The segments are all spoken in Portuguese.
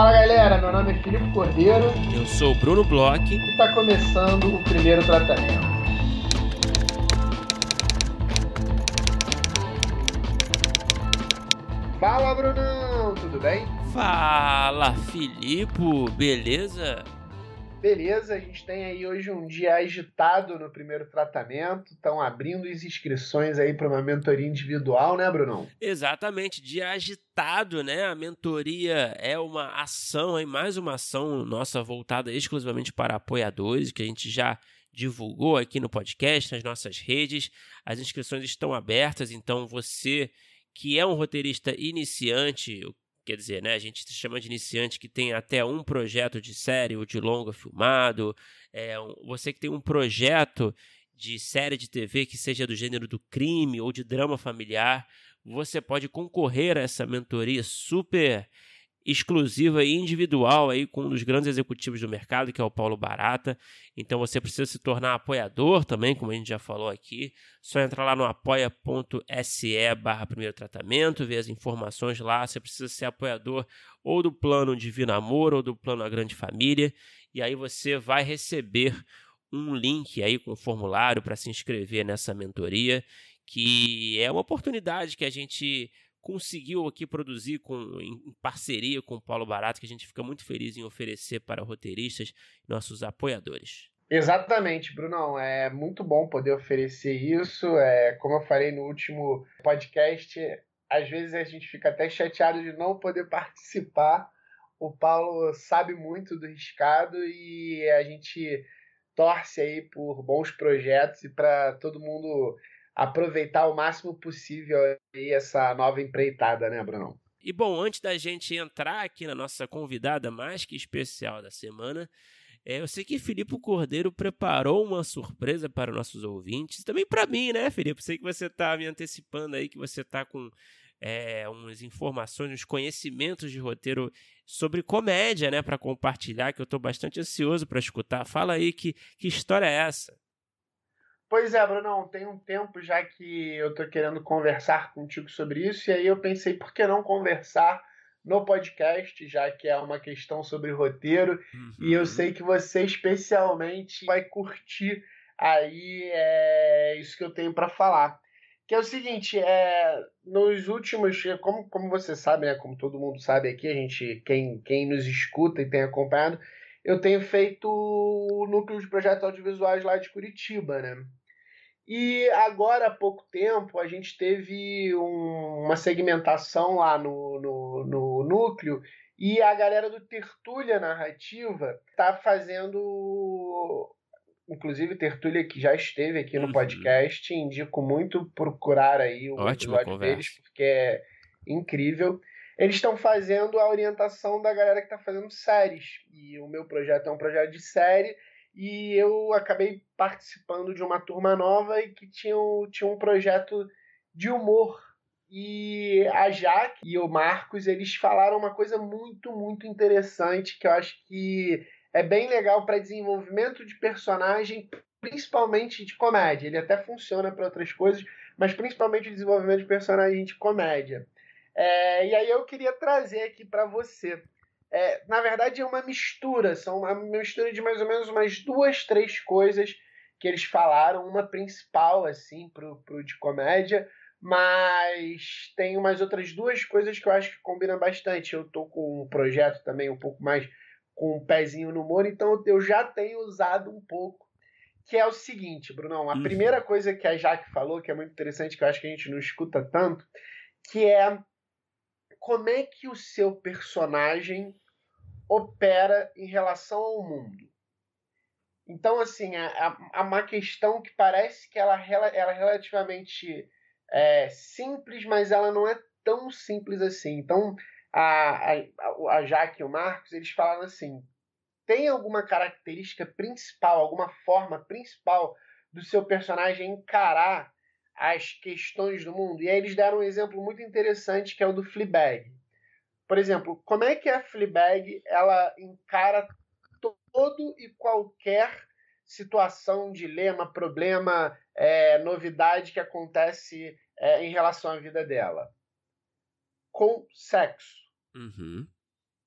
Fala galera, meu nome é Filipe Cordeiro. Eu sou o Bruno Bloch. E está começando o primeiro tratamento. Fala Brunão, tudo bem? Fala Filipe, beleza? Beleza, a gente tem aí hoje um dia agitado no primeiro tratamento. Estão abrindo as inscrições aí para uma mentoria individual, né, Brunão? Exatamente, dia agitado, né? A mentoria é uma ação, aí, mais uma ação nossa voltada exclusivamente para apoiadores, que a gente já divulgou aqui no podcast, nas nossas redes. As inscrições estão abertas, então você que é um roteirista iniciante, Quer dizer, né, a gente se chama de iniciante que tem até um projeto de série ou de longa filmado. É, você que tem um projeto de série de TV que seja do gênero do crime ou de drama familiar, você pode concorrer a essa mentoria super exclusiva e individual aí com um dos grandes executivos do mercado, que é o Paulo Barata. Então você precisa se tornar apoiador também, como a gente já falou aqui. Só entrar lá no apoia.se barra primeiro tratamento, ver as informações lá. Você precisa ser apoiador ou do plano Divino Amor ou do plano A Grande Família. E aí você vai receber um link aí com o formulário para se inscrever nessa mentoria, que é uma oportunidade que a gente conseguiu aqui produzir com, em parceria com o Paulo Barato, que a gente fica muito feliz em oferecer para roteiristas, nossos apoiadores. Exatamente, Brunão. É muito bom poder oferecer isso. É, como eu falei no último podcast, às vezes a gente fica até chateado de não poder participar. O Paulo sabe muito do riscado e a gente torce aí por bons projetos e para todo mundo aproveitar o máximo possível essa nova empreitada, né, Bruno? E bom, antes da gente entrar aqui na nossa convidada mais que especial da semana, é, eu sei que Filipe Cordeiro preparou uma surpresa para nossos ouvintes, também para mim, né, Filipe? Sei que você está me antecipando aí, que você está com é, umas informações, uns conhecimentos de roteiro sobre comédia, né, para compartilhar, que eu estou bastante ansioso para escutar. Fala aí que, que história é essa? Pois é, Brunão, tem um tempo já que eu tô querendo conversar contigo sobre isso, e aí eu pensei, por que não conversar no podcast, já que é uma questão sobre roteiro, uhum. e eu uhum. sei que você especialmente vai curtir aí é, isso que eu tenho para falar. Que é o seguinte, é, nos últimos, como, como você sabe, né, como todo mundo sabe aqui, a gente, quem, quem nos escuta e tem acompanhado, eu tenho feito o núcleo de projetos audiovisuais lá de Curitiba, né? E agora, há pouco tempo, a gente teve um, uma segmentação lá no, no, no, núcleo e a galera do Tertúlia Narrativa está fazendo. Inclusive, Tertúlia que já esteve aqui no uhum. podcast, indico muito procurar aí o Ótima episódio conversa. deles, porque é incrível. Eles estão fazendo a orientação da galera que está fazendo séries. E o meu projeto é um projeto de série e eu acabei participando de uma turma nova e que tinha, tinha um projeto de humor. E a Jaque e o Marcos, eles falaram uma coisa muito, muito interessante que eu acho que é bem legal para desenvolvimento de personagem, principalmente de comédia. Ele até funciona para outras coisas, mas principalmente o desenvolvimento de personagem de comédia. É, e aí eu queria trazer aqui para você é, na verdade, é uma mistura, são uma mistura de mais ou menos umas duas, três coisas que eles falaram, uma principal, assim, pro, pro de comédia, mas tem umas outras duas coisas que eu acho que combinam bastante. Eu tô com um projeto também um pouco mais com um pezinho no humor, então eu já tenho usado um pouco, que é o seguinte, Brunão, a uhum. primeira coisa que a Jaque falou, que é muito interessante, que eu acho que a gente não escuta tanto, que é como é que o seu personagem opera em relação ao mundo. Então, assim, há uma questão que parece que ela, ela é relativamente é, simples, mas ela não é tão simples assim. Então, a, a, a Jaque e o Marcos, eles falaram assim, tem alguma característica principal, alguma forma principal do seu personagem encarar as questões do mundo. E aí eles deram um exemplo muito interessante que é o do Fleabag. Por exemplo, como é que a Fleabag ela encara todo e qualquer situação, dilema, problema, é, novidade que acontece é, em relação à vida dela? Com sexo. Uhum.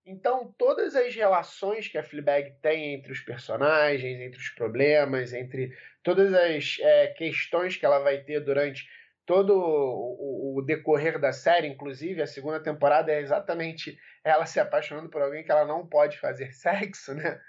Então, todas as relações que a Fleabag tem entre os personagens, entre os problemas, entre todas as é, questões que ela vai ter durante todo o, decorrer da série, inclusive a segunda temporada é exatamente ela se apaixonando por alguém que ela não pode fazer sexo, né?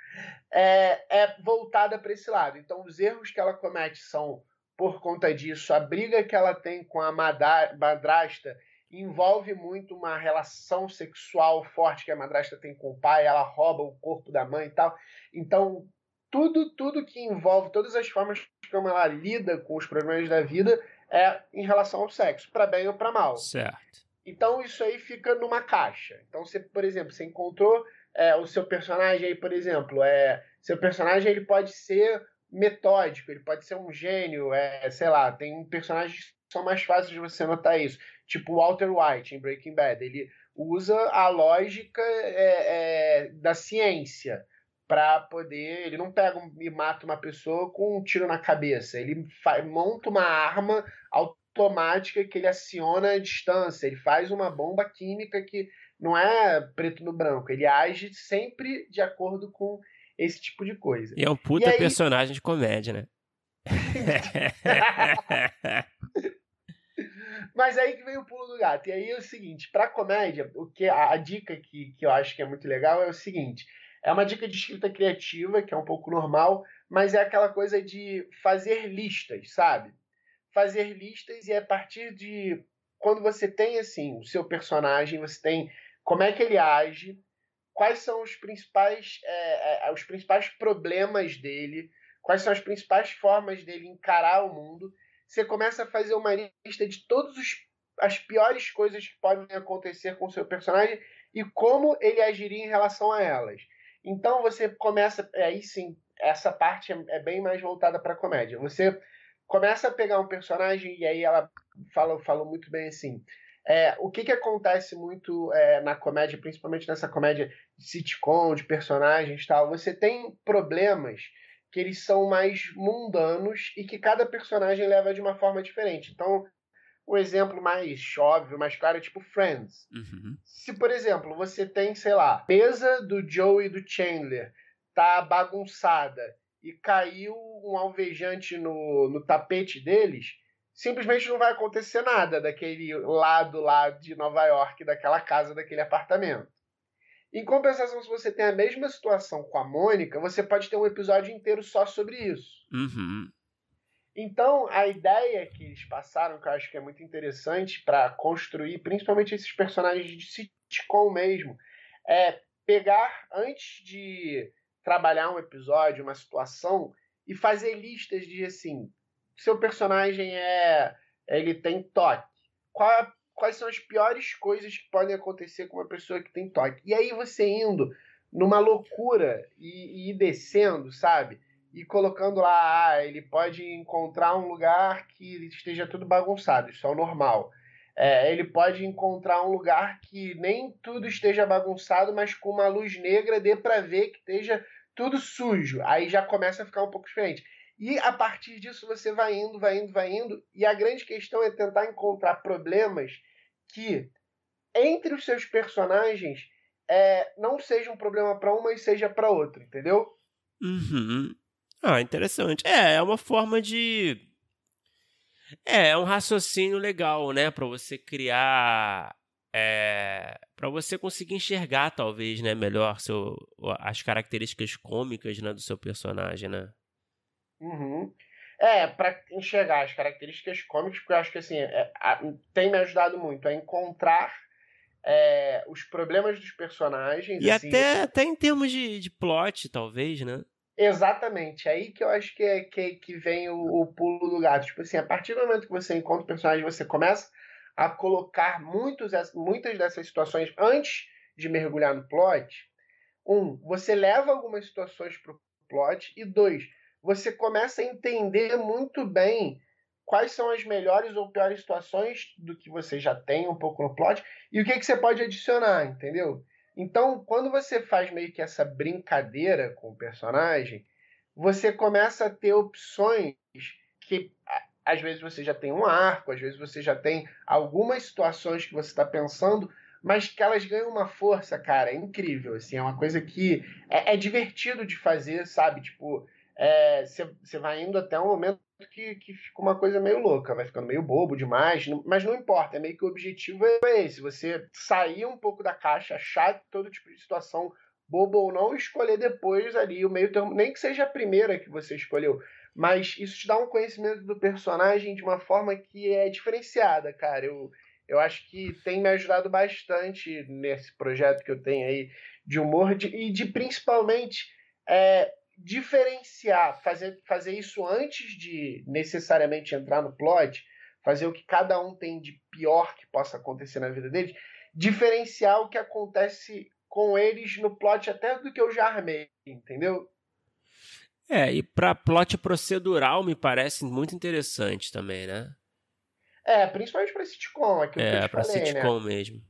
É, é voltada para esse lado. Então, os erros que ela comete são por conta disso, a briga que ela tem com a madrasta envolve muito uma relação sexual forte que a madrasta tem com o pai, ela rouba o corpo da mãe e tal. Então, tudo, tudo que envolve, todas as formas como ela lida com os problemas da vida é em relação ao sexo, para bem ou para mal. Certo. Então isso aí fica numa caixa. Então você, por exemplo, você encontrou é, o seu personagem aí, por exemplo, é, seu personagem ele pode ser metódico, ele pode ser um gênio, é, sei lá, tem personagens que são mais fáceis de você notar isso, tipo Walter White em Breaking Bad, ele usa a lógica é, é da ciência para poder. Ele não pega e mata uma pessoa com um tiro na cabeça. Ele monta uma arma automática que ele aciona à distância. Ele faz uma bomba química que não é preto no branco. Ele age sempre de acordo com esse tipo de coisa. E é um puta aí... personagem de comédia, né? Mas aí que vem o pulo do gato. E aí é o seguinte, para comédia, o que a, a dica que, que eu acho que é muito legal é o seguinte: é uma dica de escrita criativa, que é um pouco normal, mas é aquela coisa de fazer listas, sabe? Fazer listas e é a partir de quando você tem assim o seu personagem, você tem como é que ele age, quais são os principais, é, é, os principais problemas dele, quais são as principais formas dele encarar o mundo. Você começa a fazer uma lista de todas as piores coisas que podem acontecer com o seu personagem e como ele agiria em relação a elas. Então você começa, aí sim, essa parte é, é bem mais voltada para comédia. Você começa a pegar um personagem e aí ela fala, falou muito bem assim. É, o que, que acontece muito é, na comédia, principalmente nessa comédia de sitcom, de personagens tal, você tem problemas que eles são mais mundanos e que cada personagem leva de uma forma diferente. Então, o exemplo mais óbvio, mais claro é tipo Friends. Uhum. Se, por exemplo, você tem, sei lá, a mesa do Joe e do Chandler tá bagunçada e caiu um alvejante no, no tapete deles, simplesmente não vai acontecer nada daquele lado lá de Nova York, daquela casa, daquele apartamento. Em compensação, se você tem a mesma situação com a Mônica, você pode ter um episódio inteiro só sobre isso. Uhum. Então, a ideia que eles passaram, que eu acho que é muito interessante para construir, principalmente esses personagens de sitcom mesmo, é pegar antes de trabalhar um episódio, uma situação, e fazer listas de assim, seu personagem é, ele tem toque. Qual, quais são as piores coisas que podem acontecer com uma pessoa que tem toque? E aí você indo numa loucura e, e descendo, sabe? E colocando lá, ah, ele pode encontrar um lugar que esteja tudo bagunçado, isso é o normal. É, ele pode encontrar um lugar que nem tudo esteja bagunçado, mas com uma luz negra dê para ver que esteja tudo sujo. Aí já começa a ficar um pouco diferente. E a partir disso você vai indo, vai indo, vai indo. E a grande questão é tentar encontrar problemas que, entre os seus personagens, é, não seja um problema para uma e seja para outra, entendeu? Uhum. Ah, interessante. É, é uma forma de. É, é um raciocínio legal, né? Para você criar. É, para você conseguir enxergar, talvez, né? Melhor seu, as características cômicas né, do seu personagem, né? Uhum. É, para enxergar as características cômicas, porque eu acho que assim, é, tem me ajudado muito a encontrar é, os problemas dos personagens. E assim, até, até em termos de, de plot, talvez, né? Exatamente. Aí que eu acho que, é, que, que vem o, o, pulo do gato. Tipo assim, a partir do momento que você encontra o personagem, você começa a colocar muitos, muitas dessas situações antes de mergulhar no plot. Um, você leva algumas situações para o plot. E dois, você começa a entender muito bem quais são as melhores ou piores situações do que você já tem um pouco no plot e o que, que você pode adicionar, entendeu? Então, quando você faz meio que essa brincadeira com o personagem, você começa a ter opções que às vezes você já tem um arco, às vezes você já tem algumas situações que você está pensando mas que elas ganham uma força, cara, é incrível, assim, é uma coisa que é, é divertido de fazer, sabe? Tipo, você é, vai indo até um momento que, que fica uma coisa meio louca, vai ficando meio bobo demais, mas não importa, é meio que o objetivo é esse, você sair um pouco da caixa, achar todo tipo de situação bobo ou não, escolher depois ali o meio termo, nem que seja a primeira que você escolheu, mas isso te dá um conhecimento do personagem de uma forma que é diferenciada, cara, eu eu acho que tem me ajudado bastante nesse projeto que eu tenho aí de humor de, e de principalmente é, diferenciar, fazer, fazer isso antes de necessariamente entrar no plot, fazer o que cada um tem de pior que possa acontecer na vida deles, diferenciar o que acontece com eles no plot até do que eu já armei, entendeu? É, e para plot procedural me parece muito interessante também, né? É, principalmente pra sitcom, é, que eu te pra falei, sitcom né? mesmo.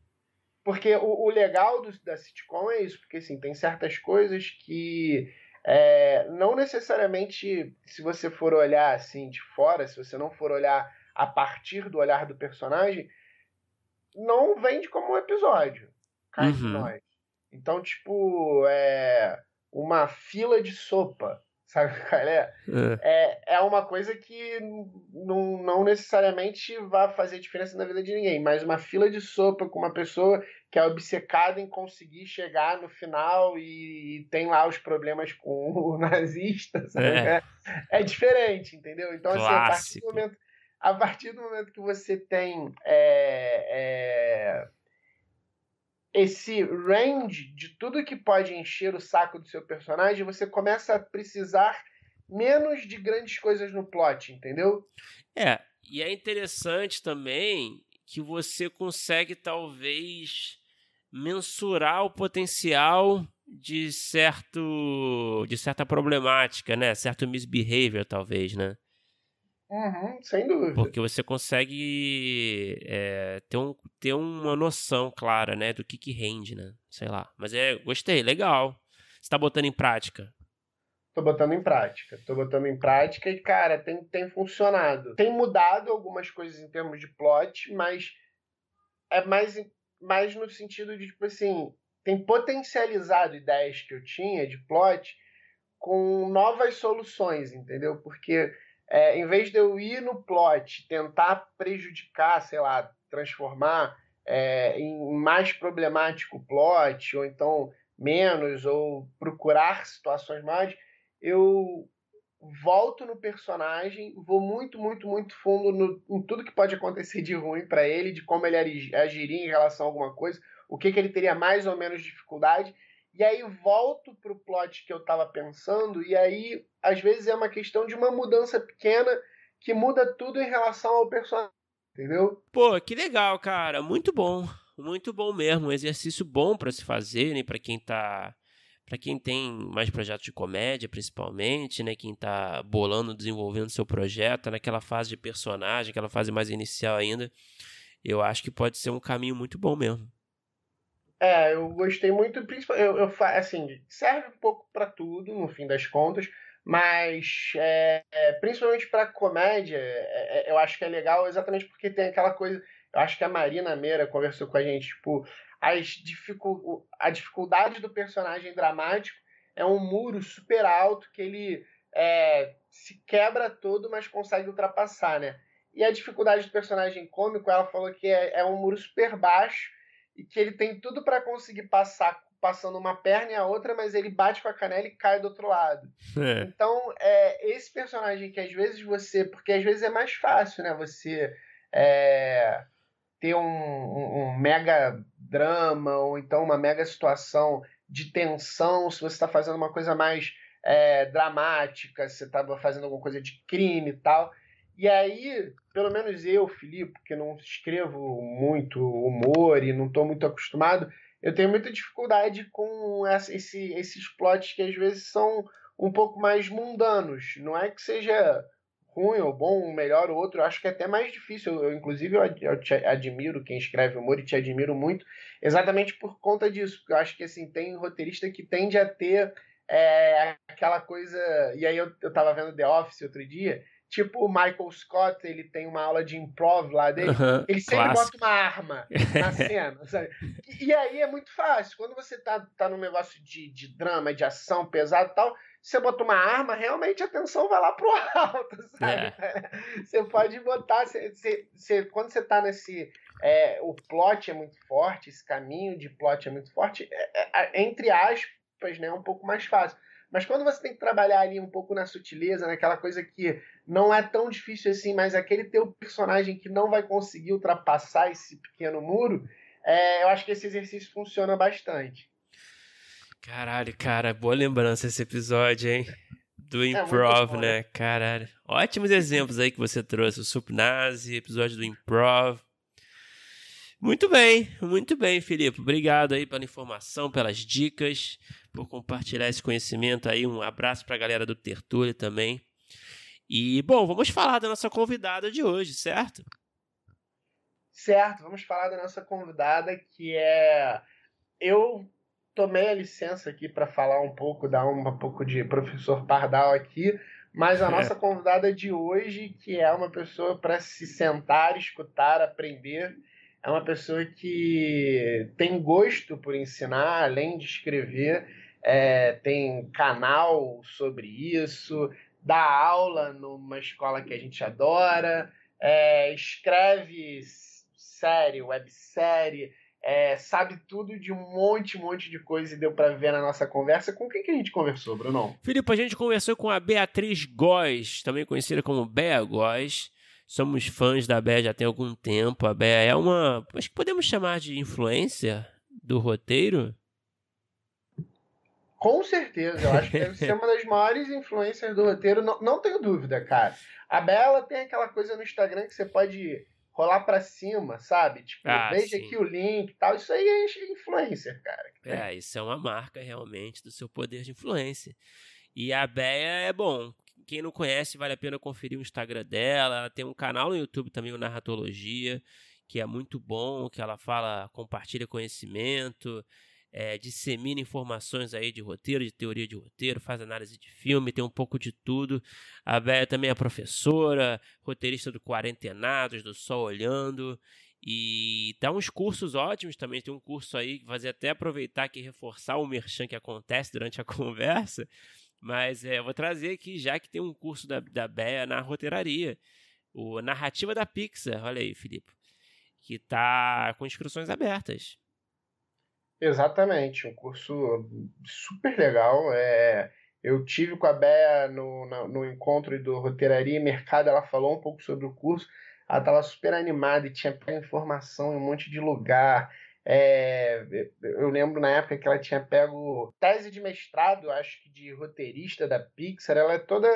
Porque o, o legal do, da sitcom é isso, porque assim, tem certas coisas que é, não necessariamente, se você for olhar assim de fora, se você não for olhar a partir do olhar do personagem, não vende como um episódio. Uhum. nós. Então, tipo, é uma fila de sopa Sabe qual é? é? É, é uma coisa que não, não necessariamente vai fazer diferença na vida de ninguém, mas uma fila de sopa com uma pessoa que é obcecada em conseguir chegar no final e, e tem lá os problemas com o nazista, sabe? É, é, é diferente, entendeu? Então, assim, a partir do momento, a partir do momento que você tem é, é esse range de tudo que pode encher o saco do seu personagem, você começa a precisar menos de grandes coisas no plot, entendeu? É, e é interessante também que você consegue talvez mensurar o potencial de certo de certa problemática, né? Certo misbehavior talvez, né? Uhum, sem dúvida. Porque você consegue é, ter, um, ter uma noção clara, né, do que, que rende, né? Sei lá. Mas é, gostei, legal. Você tá botando em prática? Tô botando em prática. Tô botando em prática e, cara, tem, tem funcionado. Tem mudado algumas coisas em termos de plot, mas é mais, mais no sentido de, tipo assim, tem potencializado ideias que eu tinha de plot com novas soluções, entendeu? Porque é, em vez de eu ir no plot, tentar prejudicar, sei lá, transformar é, em mais problemático o plot, ou então menos, ou procurar situações mais, eu volto no personagem, vou muito, muito, muito fundo no, em tudo que pode acontecer de ruim para ele, de como ele agiria em relação a alguma coisa, o que, que ele teria mais ou menos dificuldade, e aí volto pro plot que eu tava pensando, e aí às vezes é uma questão de uma mudança pequena que muda tudo em relação ao personagem, entendeu? Pô, que legal, cara, muito bom. Muito bom mesmo, um exercício bom para se fazer, né, para quem tá para quem tem mais projetos de comédia, principalmente, né, quem tá bolando, desenvolvendo seu projeto, naquela fase de personagem, aquela fase mais inicial ainda, eu acho que pode ser um caminho muito bom mesmo. É, eu gostei muito, principalmente, eu, eu assim, serve um pouco para tudo, no fim das contas, mas é, é, principalmente para comédia, é, é, eu acho que é legal exatamente porque tem aquela coisa, eu acho que a Marina Meira conversou com a gente, tipo, as dificul a dificuldade do personagem dramático é um muro super alto que ele é, se quebra todo, mas consegue ultrapassar, né? E a dificuldade do personagem cômico, ela falou que é, é um muro super baixo, e que ele tem tudo para conseguir passar passando uma perna e a outra, mas ele bate com a canela e cai do outro lado. É. Então, é esse personagem que às vezes você. Porque às vezes é mais fácil, né? Você é, ter um, um, um, mega drama ou então uma mega situação de tensão, se você está fazendo uma coisa mais é, dramática, se você está fazendo alguma coisa de crime e tal. E aí, pelo menos eu, Filipe, que não escrevo muito humor e não estou muito acostumado, eu tenho muita dificuldade com essa, esse, esses plots que às vezes são um pouco mais mundanos. Não é que seja ruim ou bom, um melhor ou outro, eu acho que é até mais difícil. Eu, eu inclusive, eu, eu te admiro quem escreve humor e te admiro muito, exatamente por conta disso. Porque eu acho que assim, tem roteirista que tende a ter é, aquela coisa. E aí eu, eu tava vendo The Office outro dia Tipo o Michael Scott, ele tem uma aula de improv lá dele, uhum, ele sempre clássico. bota uma arma na cena, sabe? E, e, aí é muito fácil. Quando você tá, tá num negócio de, de drama, de ação pesado e tal, você bota uma arma, realmente a tensão vai lá pro alto, sabe? É. Você pode botar. Você, você, você, quando você tá nesse. É, o plot é muito forte, esse caminho de plot é muito forte, é, é, é entre aspas, né, é um pouco mais fácil. Mas quando você tem que trabalhar ali um pouco na sutileza, naquela coisa que não é tão difícil assim, mas aquele teu personagem que não vai conseguir ultrapassar esse pequeno muro, é, eu acho que esse exercício funciona bastante. Caralho, cara, boa lembrança esse episódio, hein? Do é, Improv, é né? Caralho. Ótimos exemplos aí que você trouxe. O Supnazi, episódio do Improv. Muito bem, muito bem, Felipe. Obrigado aí pela informação, pelas dicas, por compartilhar esse conhecimento aí. Um abraço para a galera do Tertúlia também. E, bom, vamos falar da nossa convidada de hoje, certo? Certo, vamos falar da nossa convidada que é. Eu tomei a licença aqui para falar um pouco, dar um pouco de professor Pardal aqui, mas a nossa convidada de hoje, que é uma pessoa para se sentar, escutar, aprender é uma pessoa que tem gosto por ensinar, além de escrever, é, tem canal sobre isso, dá aula numa escola que a gente adora, é, escreve série, websérie, é, sabe tudo de um monte, monte de coisa e deu para ver na nossa conversa. Com quem que a gente conversou, Bruno? Filipe, a gente conversou com a Beatriz Góes, também conhecida como Bea Góes. Somos fãs da Bea já tem algum tempo. A Bea é uma. Acho que podemos chamar de influência do roteiro? Com certeza, eu acho que deve ser uma das maiores influências do roteiro, não, não tenho dúvida, cara. A Bela tem aquela coisa no Instagram que você pode rolar para cima, sabe? Tipo, ah, veja sim. aqui o link e tal. Isso aí é influencer, cara. É, isso é uma marca realmente do seu poder de influência. E a Bea é bom quem não conhece, vale a pena conferir o Instagram dela. Ela tem um canal no YouTube também, o Narratologia, que é muito bom, que ela fala, compartilha conhecimento, é, dissemina informações aí de roteiro, de teoria de roteiro, faz análise de filme, tem um pouco de tudo. A Béia também é professora, roteirista do Quarentenados, do Sol Olhando. E dá uns cursos ótimos também. Tem um curso aí que fazer até aproveitar que reforçar o merchan que acontece durante a conversa mas é, eu vou trazer aqui, já que tem um curso da, da BEA na roteiraria. O Narrativa da Pixar, olha aí, Filipe. Que tá com inscrições abertas. Exatamente, um curso super legal. É, eu tive com a Bea no, no, no encontro do Roteiraria e Mercado, ela falou um pouco sobre o curso. Ela estava super animada e tinha informação em um monte de lugar. É, eu lembro na época que ela tinha pego tese de mestrado, acho que de roteirista da Pixar. Ela é toda.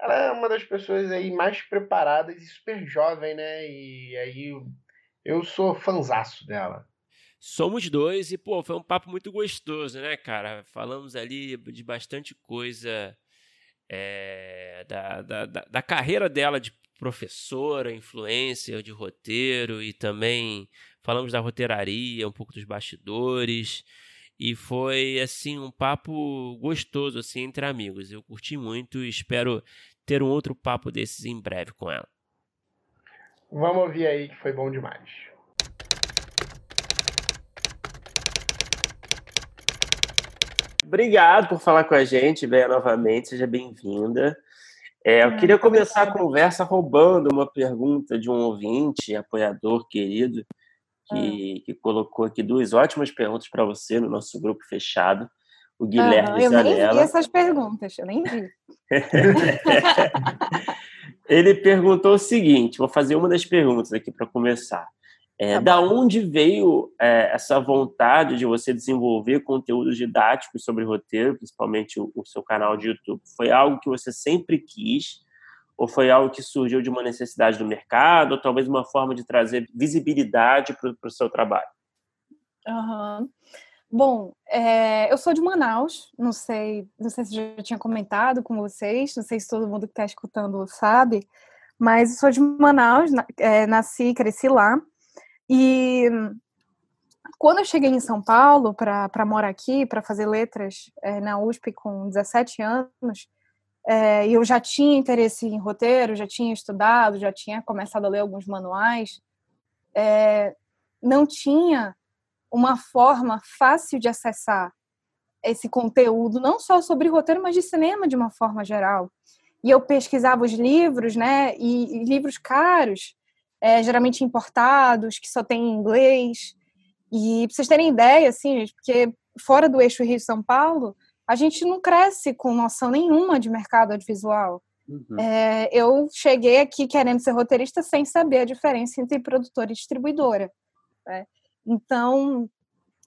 Ela é uma das pessoas aí mais preparadas e super jovem, né? E aí eu sou fanzaço dela. Somos dois e, pô, foi um papo muito gostoso, né, cara? Falamos ali de bastante coisa é, da, da, da, da carreira dela de professora, influencer de roteiro e também falamos da roteiraria, um pouco dos bastidores e foi assim um papo gostoso assim entre amigos. Eu curti muito e espero ter um outro papo desses em breve com ela. Vamos ouvir aí que foi bom demais. Obrigado por falar com a gente, Bea, novamente. Seja bem-vinda. É, eu ah, queria começar a conversa roubando uma pergunta de um ouvinte, apoiador querido, que, que colocou aqui duas ótimas perguntas para você no nosso grupo fechado. O Guilherme ah, eu Zanella. Eu nem vi essas perguntas, eu nem vi. Ele perguntou o seguinte: vou fazer uma das perguntas aqui para começar. É, tá da onde veio é, essa vontade de você desenvolver conteúdos didáticos sobre roteiro, principalmente o, o, seu canal de YouTube? Foi algo que você sempre quis? Ou foi algo que surgiu de uma necessidade do mercado? Ou talvez uma forma de trazer visibilidade para o seu trabalho? Uhum. Bom, é, eu sou de Manaus, não sei, não sei se já tinha comentado com vocês, não sei se todo mundo que está escutando sabe, mas sou de Manaus, é, nasci, cresci lá. E quando eu cheguei em São Paulo para morar aqui, para fazer letras é, na USP com 17 anos, é, eu já tinha interesse em roteiro, já tinha estudado, já tinha começado a ler alguns manuais, é, não tinha uma forma fácil de acessar esse conteúdo, não só sobre roteiro, mas de cinema de uma forma geral. E eu pesquisava os livros, né, e, e livros caros, é, geralmente importados, que só tem em inglês. E para vocês terem ideia, assim, gente, porque fora do eixo Rio-São Paulo, a gente não cresce com noção nenhuma de mercado audiovisual. Uhum. É, eu cheguei aqui querendo ser roteirista sem saber a diferença entre produtora e distribuidora. Né? Então,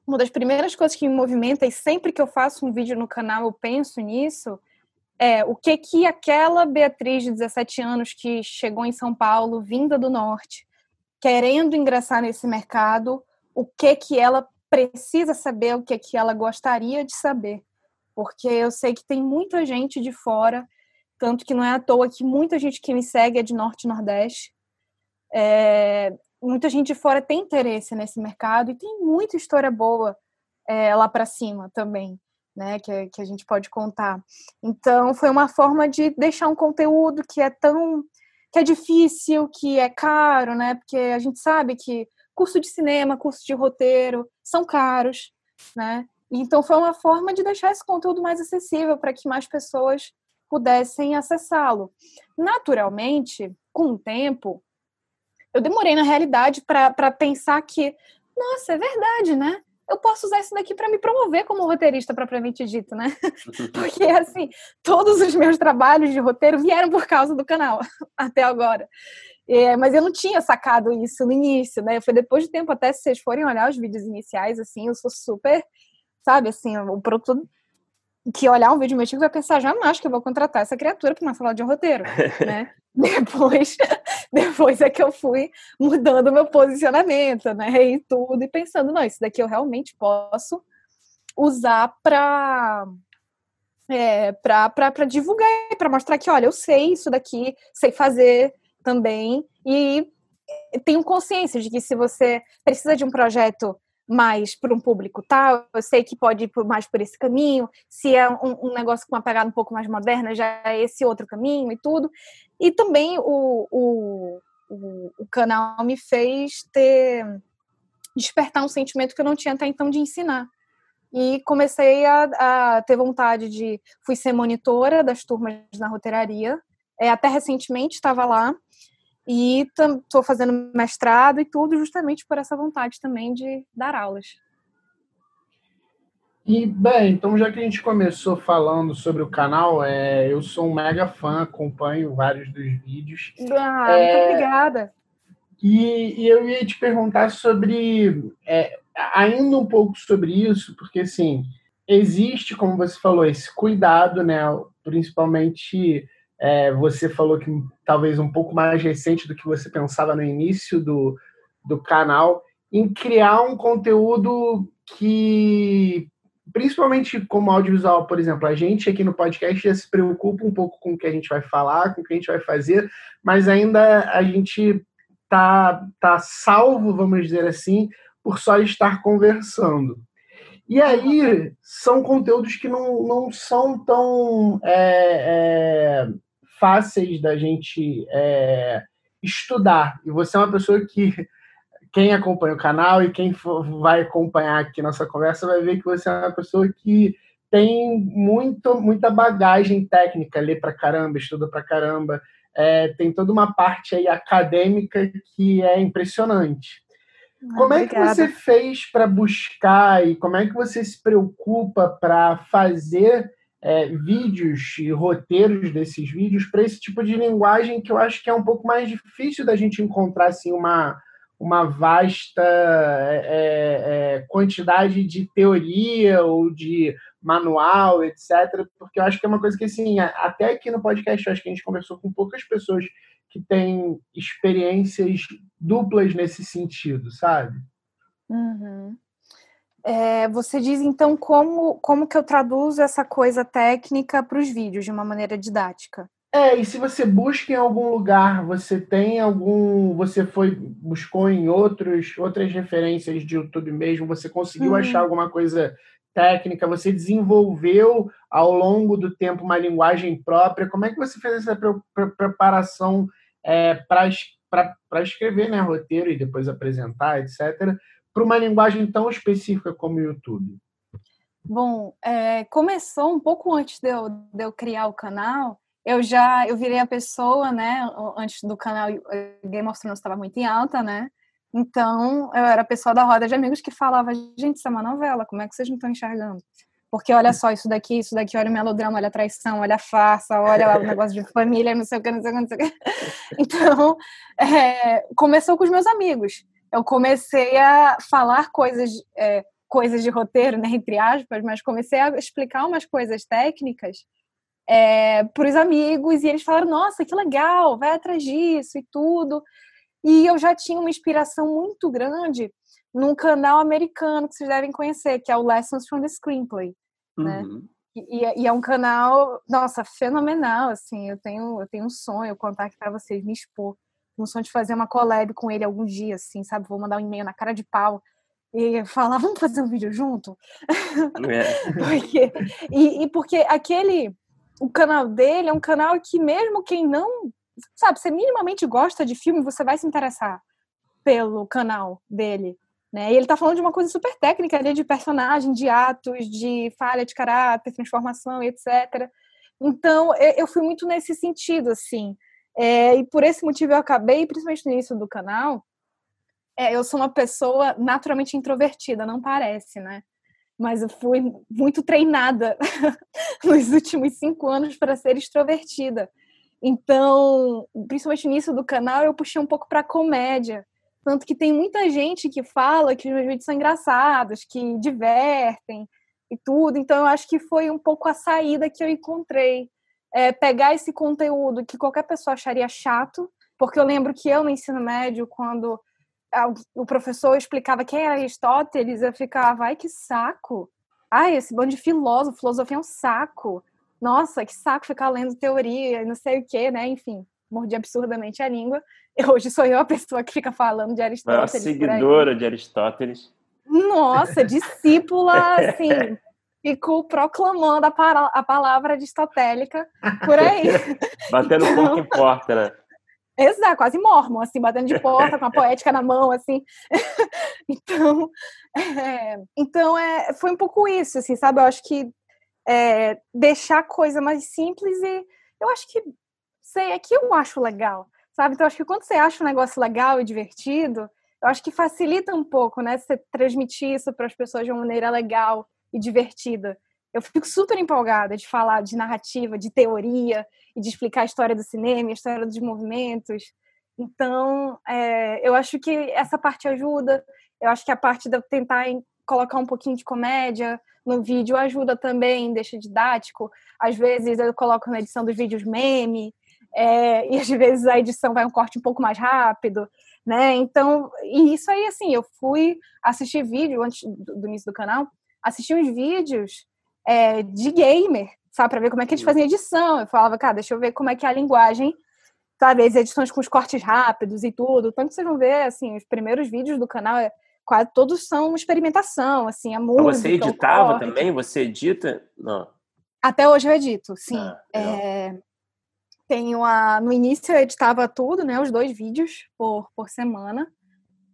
uma das primeiras coisas que me movimenta, e sempre que eu faço um vídeo no canal eu penso nisso, é o que que aquela Beatriz de 17 anos que chegou em São Paulo, vinda do norte, querendo ingressar nesse mercado, o que que ela precisa saber, o que que ela gostaria de saber porque eu sei que tem muita gente de fora, tanto que não é à toa que muita gente que me segue é de Norte e Nordeste. É, muita gente de fora tem interesse nesse mercado e tem muita história boa é, lá para cima também, né? Que, que a gente pode contar. Então, foi uma forma de deixar um conteúdo que é tão que é difícil, que é caro, né? Porque a gente sabe que curso de cinema, curso de roteiro são caros, né? Então foi uma forma de deixar esse conteúdo mais acessível para que mais pessoas pudessem acessá-lo. Naturalmente, com o tempo, eu demorei na realidade para pensar que, nossa, é verdade, né? Eu posso usar isso daqui para me promover como roteirista propriamente dito, né? Porque, assim, todos os meus trabalhos de roteiro vieram por causa do canal, até agora. É, mas eu não tinha sacado isso no início, né? Foi depois de tempo, até se vocês forem olhar os vídeos iniciais, assim, eu sou super sabe? Assim, o produto que olhar um vídeo meu antigo vai pensar, jamais que eu vou contratar essa criatura para uma sala de roteiro, né? depois, depois é que eu fui mudando meu posicionamento, né? E tudo, e pensando, não, isso daqui eu realmente posso usar para é, para divulgar, para mostrar que, olha, eu sei isso daqui, sei fazer também, e tenho consciência de que se você precisa de um projeto mais para um público tal, eu sei que pode ir mais por esse caminho, se é um, um, negócio com uma pegada um pouco mais moderna, já é esse outro caminho e tudo. E também o, o, o, o canal me fez ter despertar um sentimento que eu não tinha até então de ensinar. E comecei a, a ter vontade de. Fui ser monitora das turmas na roteiraria. É, até recentemente estava lá e estou fazendo mestrado e tudo justamente por essa vontade também de dar aulas. E, bem, então já que a gente começou falando sobre o canal, é, eu sou um mega fã, acompanho vários dos vídeos. Ah, é, muito obrigada. E, e, eu ia te perguntar sobre, é, ainda um pouco sobre isso, porque, assim, existe, como você falou, esse cuidado, né, principalmente é, você falou que talvez um pouco mais recente do que você pensava no início do, do canal, em criar um conteúdo que, principalmente como audiovisual, por exemplo, a gente aqui no podcast já se preocupa um pouco com o que a gente vai falar, com o que a gente vai fazer, mas ainda a gente tá, tá salvo, vamos dizer assim, por só estar conversando. E aí são conteúdos que não, não são tão é, é, fáceis da gente é, estudar. E você é uma pessoa que quem acompanha o canal e quem for, vai acompanhar aqui nossa conversa vai ver que você é uma pessoa que tem muito, muita bagagem técnica, lê pra caramba, estuda pra caramba, é, tem toda uma parte aí acadêmica que é impressionante. Ah, como é que você fez para buscar e como é que você se preocupa para fazer é, vídeos e roteiros desses vídeos para esse tipo de linguagem que eu acho que é um pouco mais difícil da gente encontrar assim, uma, uma vasta é, é, é, quantidade de teoria ou de manual, etc. Porque eu acho que é uma coisa que, assim, até aqui no podcast, acho que a gente conversou com poucas pessoas que têm experiências duplas nesse sentido, sabe? Uhum. É, você diz então como, como que eu traduzo essa coisa técnica para os vídeos de uma maneira didática? É, e se você busca em algum lugar, você tem algum. Você foi, buscou em outros, outras referências de YouTube mesmo, você conseguiu uhum. achar alguma coisa técnica, você desenvolveu ao longo do tempo uma linguagem própria. Como é que você fez essa pre pre preparação é, para escrever né, roteiro e depois apresentar, etc., para uma linguagem tão específica como o YouTube? Bom, é, começou um pouco antes de eu, de eu criar o canal. Eu já eu virei a pessoa, né? Antes do canal Game of Thrones estava muito em alta, né? Então eu era a pessoa da roda de amigos que falava: gente, isso é uma novela, como é que vocês não estão enxergando? Porque olha só, isso daqui, isso daqui, olha o melodrama, olha a traição, olha a farsa, olha o negócio de família, não sei o que, não sei o que, não sei o que. Então, é, começou com os meus amigos. Eu comecei a falar coisas é, coisas de roteiro, né, entre aspas, mas comecei a explicar umas coisas técnicas é, para os amigos e eles falaram: Nossa, que legal, vai atrás disso e tudo. E eu já tinha uma inspiração muito grande num canal americano que vocês devem conhecer, que é o Lessons from the Screenplay, né? uhum. né? E, e, é um canal, nossa, fenomenal, assim, eu tenho, eu tenho um sonho, contar aqui para vocês, me expor, um sonho de fazer uma collab com ele algum dia, assim, sabe, vou mandar um e-mail na cara de pau, e falar, vamos fazer um vídeo junto? É. porque, e, e, porque aquele, o canal dele é um canal que mesmo quem não, sabe, você minimamente gosta de filme, você vai se interessar pelo canal dele. Né? E ele tá falando de uma coisa super técnica ali, de personagem, de atos, de falha de caráter, transformação, etc. Então, eu fui muito nesse sentido, assim. É, e por esse motivo eu acabei, principalmente no início do canal, é, eu sou uma pessoa naturalmente introvertida, não parece, né? Mas eu fui muito treinada nos últimos cinco anos para ser extrovertida. Então, principalmente no início do canal, eu puxei um pouco para comédia. Tanto que tem muita gente que fala que os meus vídeos são engraçados, que divertem e tudo. Então, eu acho que foi um pouco a saída que eu encontrei. É pegar esse conteúdo que qualquer pessoa acharia chato, porque eu lembro que eu no ensino médio, quando o professor explicava quem era Aristóteles, eu ficava, ai, que saco. Ai, esse bando de filósofo, filosofia é um saco. Nossa, que saco ficar lendo teoria e não sei o quê, né? Enfim, mordi absurdamente a língua. Hoje sou eu a pessoa que fica falando de Aristóteles. Uma seguidora de Aristóteles. Nossa, discípula, assim, fico proclamando a, a palavra aristotélica por aí. Batendo então, pouco importa, né? Exato, quase mormon, assim, batendo de porta com a poética na mão, assim. então, é, então é, foi um pouco isso, assim, sabe? Eu acho que é, deixar a coisa mais simples e eu acho que, sei, é que eu acho legal, sabe? Então, acho que quando você acha um negócio legal e divertido, eu acho que facilita um pouco, né? Você transmitir isso para as pessoas de uma maneira legal e divertida eu fico super empolgada de falar de narrativa, de teoria e de explicar a história do cinema, a história dos movimentos. Então, é, eu acho que essa parte ajuda. Eu acho que a parte de tentar colocar um pouquinho de comédia no vídeo ajuda também, deixa didático. Às vezes eu coloco na edição dos vídeos meme, é, e às vezes a edição vai um corte um pouco mais rápido, né? Então, e isso aí, assim, eu fui assistir vídeo antes do, do início do canal, assisti uns vídeos é, de gamer, sabe? Para ver como é que eles fazem edição. Eu falava, cara, deixa eu ver como é que é a linguagem, sabe? As edições com os cortes rápidos e tudo. Tanto que vocês vão ver, assim, os primeiros vídeos do canal, é, quase todos são experimentação, assim, a música. Você editava também? Você edita? Não. Até hoje eu edito, sim. Ah, é, tenho a. No início eu editava tudo, né? Os dois vídeos por, por semana.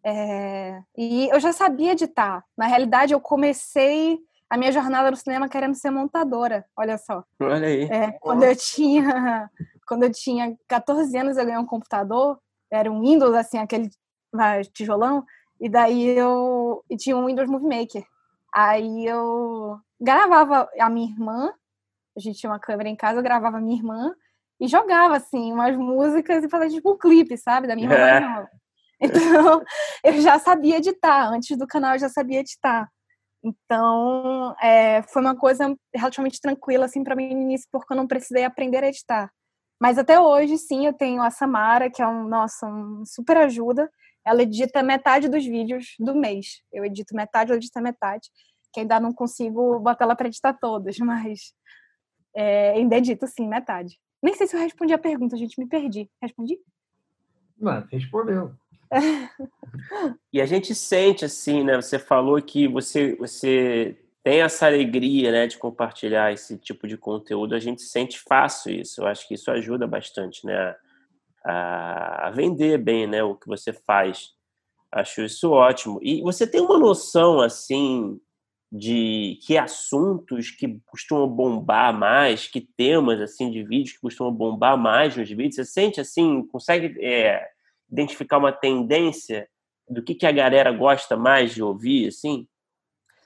É, e eu já sabia editar. Na realidade, eu comecei a minha jornada no cinema querendo ser montadora, olha só. Olha aí. É, quando eu tinha quando eu tinha 14 anos eu ganhei um computador, era um Windows assim, aquele tijolão, e daí eu e tinha um Windows Movie Maker. Aí eu gravava a minha irmã, a gente tinha uma câmera em casa, eu gravava a minha irmã e jogava assim umas músicas e fazia tipo um clipe, sabe, da minha irmã é. Então, eu já sabia editar, antes do canal eu já sabia editar. Então, é, foi uma coisa relativamente tranquila assim para mim no início, porque eu não precisei aprender a editar. Mas até hoje, sim, eu tenho a Samara, que é um, nossa, um super ajuda. Ela edita metade dos vídeos do mês. Eu edito metade, ela edita metade. Que ainda não consigo botar ela para editar todas, mas é, ainda edito sim, metade. Nem sei se eu respondi a pergunta, gente, me perdi. Respondi? Não, respondeu e a gente sente assim, né? Você falou que você, você tem essa alegria né, de compartilhar esse tipo de conteúdo, a gente sente fácil isso. Eu acho que isso ajuda bastante né, a, a vender bem né, o que você faz. Acho isso ótimo. E você tem uma noção assim de que assuntos que costumam bombar mais, que temas assim de vídeos que costumam bombar mais nos vídeos? Você sente assim, consegue é, identificar uma tendência do que, que a galera gosta mais de ouvir, assim?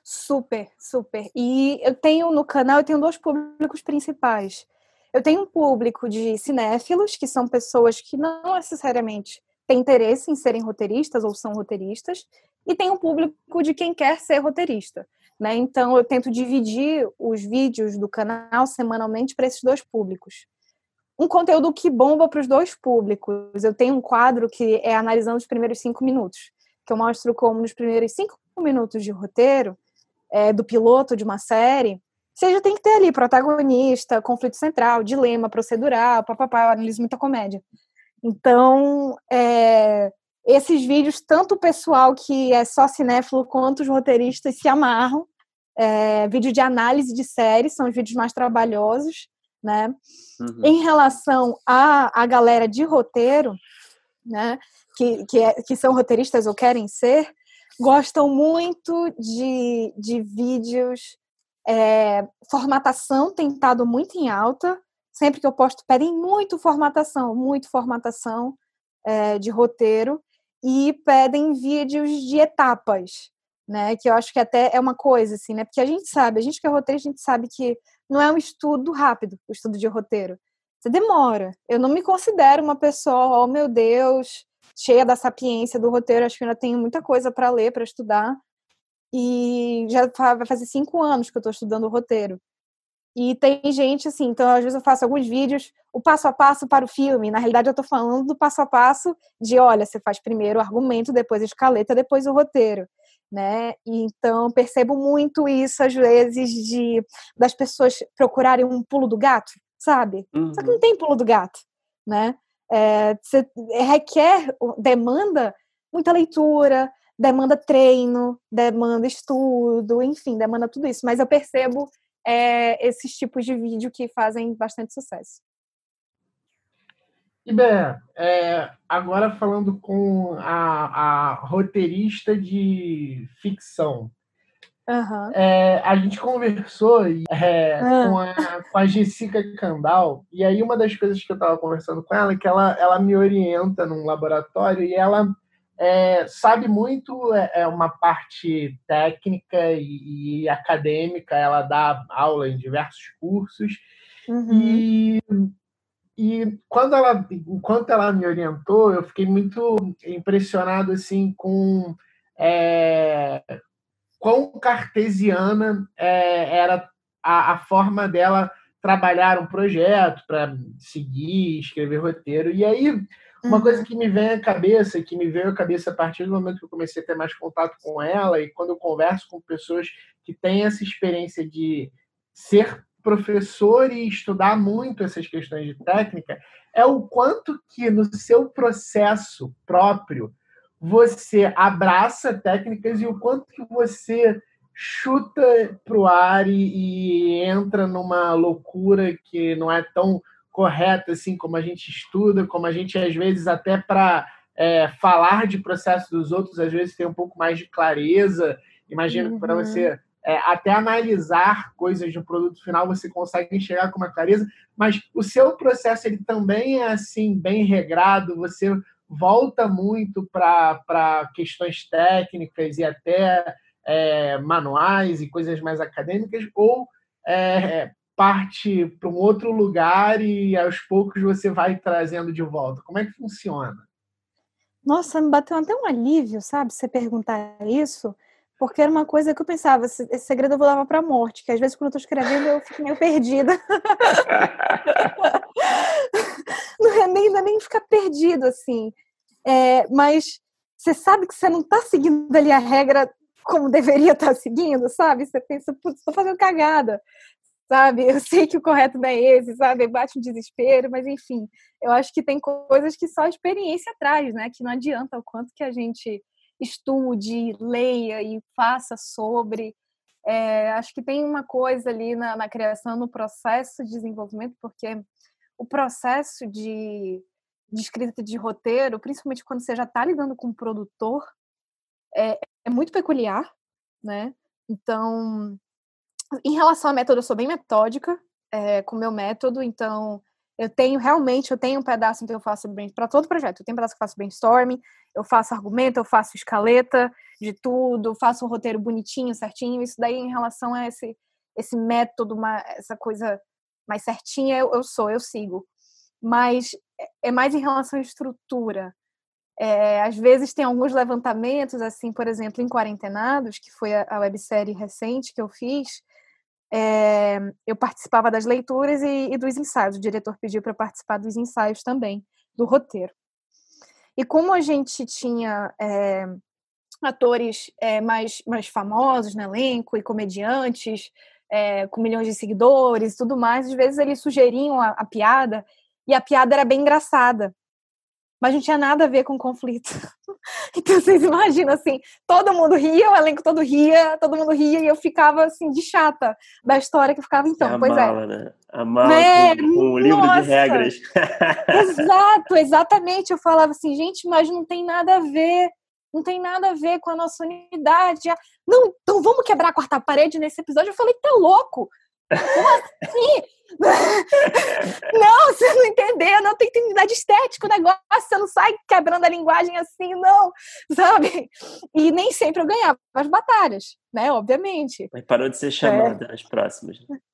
Super, super. E eu tenho no canal, eu tenho dois públicos principais. Eu tenho um público de cinéfilos, que são pessoas que não necessariamente têm interesse em serem roteiristas ou são roteiristas, e tem um público de quem quer ser roteirista. Né? Então, eu tento dividir os vídeos do canal semanalmente para esses dois públicos. Um conteúdo que bomba para os dois públicos. Eu tenho um quadro que é analisando os primeiros cinco minutos, que eu mostro como nos primeiros cinco minutos de roteiro é, do piloto de uma série, você já tem que ter ali protagonista, conflito central, dilema procedural, papapá, eu analiso muita comédia. Então, é, esses vídeos, tanto o pessoal que é só cinéfilo quanto os roteiristas se amarram. É, vídeo de análise de séries são os vídeos mais trabalhosos, né? Uhum. Em relação à, a galera de roteiro, né? Que, que, é, que são roteiristas ou querem ser, gostam muito de, de vídeos. É, formatação tem estado muito em alta. Sempre que eu posto, pedem muito formatação, muito formatação é, de roteiro e pedem vídeos de etapas, né? Que eu acho que até é uma coisa, assim, né? Porque a gente sabe, a gente que é roteiro, a gente sabe que não é um estudo rápido, o estudo de roteiro. Você demora. Eu não me considero uma pessoa, oh meu Deus, cheia da sapiência do roteiro. Acho que ainda tenho muita coisa para ler, para estudar. E já vai fazer cinco anos que eu estou estudando o roteiro. E tem gente assim, então às vezes eu faço alguns vídeos, o passo a passo para o filme. Na realidade, eu estou falando do passo a passo de, olha, você faz primeiro o argumento, depois a escaleta, depois o roteiro. Né? Então percebo muito isso às vezes de das pessoas procurarem um pulo do gato, sabe? Uhum. Só que não uhum. tem pulo do gato, né? É, você requer, demanda muita leitura, demanda treino, demanda estudo, enfim, demanda tudo isso. Mas eu percebo é, esses tipos de vídeo que fazem bastante sucesso. E bem, é, agora falando com a, a roteirista de ficção, Uhum. É, a gente conversou é, uhum. com, a, com a Jessica Candal, e aí uma das coisas que eu estava conversando com ela é que ela, ela me orienta num laboratório e ela é, sabe muito é, é uma parte técnica e, e, acadêmica, ela dá aula em diversos cursos, uhum. e, e quando ela, enquanto ela me orientou, eu fiquei muito impressionado assim com é, quão cartesiana é, era a, a, forma dela trabalhar um projeto para seguir, escrever roteiro. E aí, uma uhum. coisa que me vem à cabeça, que me veio à cabeça a partir do momento que eu comecei a ter mais contato com ela e quando eu converso com pessoas que têm essa experiência de ser professor e estudar muito essas questões de técnica, é o quanto que no seu processo próprio você abraça técnicas e o quanto que você chuta para o ar e, e, entra numa loucura que não é tão correta assim como a gente estuda, como a gente às vezes até para é, falar de processo dos outros às vezes tem um pouco mais de clareza. Imagino uhum. que para você é, até analisar coisas de um produto final você consegue enxergar com uma clareza, mas o seu processo ele também é assim bem regrado. Você volta muito para questões técnicas e até é, manuais e coisas mais acadêmicas, ou é, parte para um outro lugar e aos poucos você vai trazendo de volta? Como é que funciona? Nossa, me bateu até um alívio, sabe, você perguntar isso, porque era uma coisa que eu pensava, esse, segredo eu vou levar para a morte, que às vezes quando eu estou escrevendo eu fico meio perdida. não é nem, não é nem ficar perdido, assim. É, mas você sabe que você não está seguindo ali a regra como deveria estar tá seguindo, sabe? Você pensa, putz, estou fazendo cagada, sabe? Eu sei que o correto não é esse, sabe? Bate um desespero, mas enfim, eu acho que tem coisas que só a experiência traz, né? Que não adianta o quanto que a gente estude, leia e faça sobre. É, acho que tem uma coisa ali na, na, criação, no processo de desenvolvimento, porque o processo de, de escrita de roteiro, principalmente quando você já está lidando com um produtor, é, é muito peculiar, né? Então, em relação ao método, eu sou bem metódica é, com o meu método, então eu tenho realmente, eu tenho um pedaço que eu faço para todo projeto. Eu tenho um pedaço que eu faço brainstorming, eu faço argumento, eu faço escaleta de tudo, faço um roteiro bonitinho, certinho. Isso daí em relação a esse esse método, uma, essa coisa mais certinha, eu, eu sou, eu sigo. Mas é, é mais em relação à estrutura. É, às vezes tem alguns levantamentos, assim, por exemplo, em Quarentenados, que foi a, a websérie recente que eu fiz, é, eu participava das leituras e, e, dos ensaios. O diretor pediu para participar dos ensaios também, do roteiro. E como a gente tinha é, atores é, mais, mais famosos no elenco e comediantes com milhões de seguidores e tudo mais, às vezes eles sugeriam a, a piada e a piada era bem engraçada mas não tinha nada a ver com conflito. Então vocês imaginam assim, todo mundo ria, o elenco todo ria, todo mundo ria e eu ficava assim de chata da história que ficava então, a pois mala, é. Né? A mala é, com, com o livro de regras. Exato, exatamente. Eu falava assim, gente, mas não tem nada a ver, não tem nada a ver com a nossa unidade. Não, então vamos quebrar a quarta parede nesse episódio. Eu falei, tá louco? Como assim? não, você não entendeu, não tem unidade estética o negócio, você não sai quebrando a linguagem assim, não, sabe? E nem sempre eu ganhava as batalhas, né? Obviamente. Mas parou de ser chamada é. nas próximas. Né?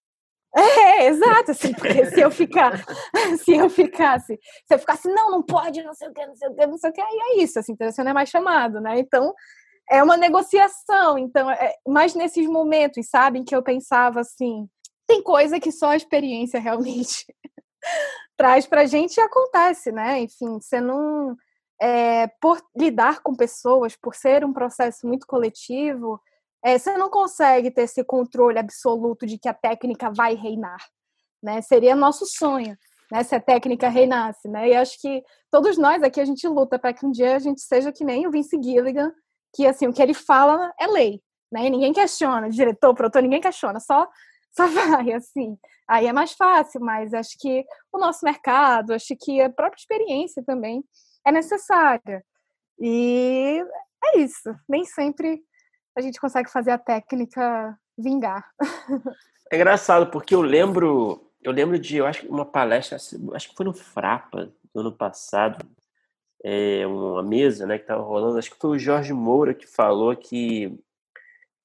É, exato, assim, porque se eu ficar, se eu ficasse, se eu ficasse, não, não pode, não sei o que, não sei o que, não sei o que, aí é isso, assim, então você não é mais chamado, né? Então, é uma negociação, então, é, mas nesses momentos, sabe, em que eu pensava assim, tem coisa que só a experiência realmente traz pra gente e acontece, né? Enfim, você não. É, por lidar com pessoas, por ser um processo muito coletivo, é, você não consegue ter esse controle absoluto de que a técnica vai reinar, né? Seria nosso sonho, né? Se a técnica reinasse, né? E acho que todos nós aqui a gente luta para que um dia a gente seja que nem o Vince Gilligan, que assim o que ele fala é lei, né? E ninguém questiona, diretor, produtor, ninguém questiona, só só vai, assim. Aí é mais fácil, mas acho que o nosso mercado, acho que a própria experiência também é necessária. E é isso. Nem sempre a gente consegue fazer a técnica vingar. É engraçado, porque eu lembro, eu lembro de, eu acho uma palestra, acho que foi no Frapa do ano passado, é, uma mesa, né, que estava rolando, acho que foi o Jorge Moura que falou que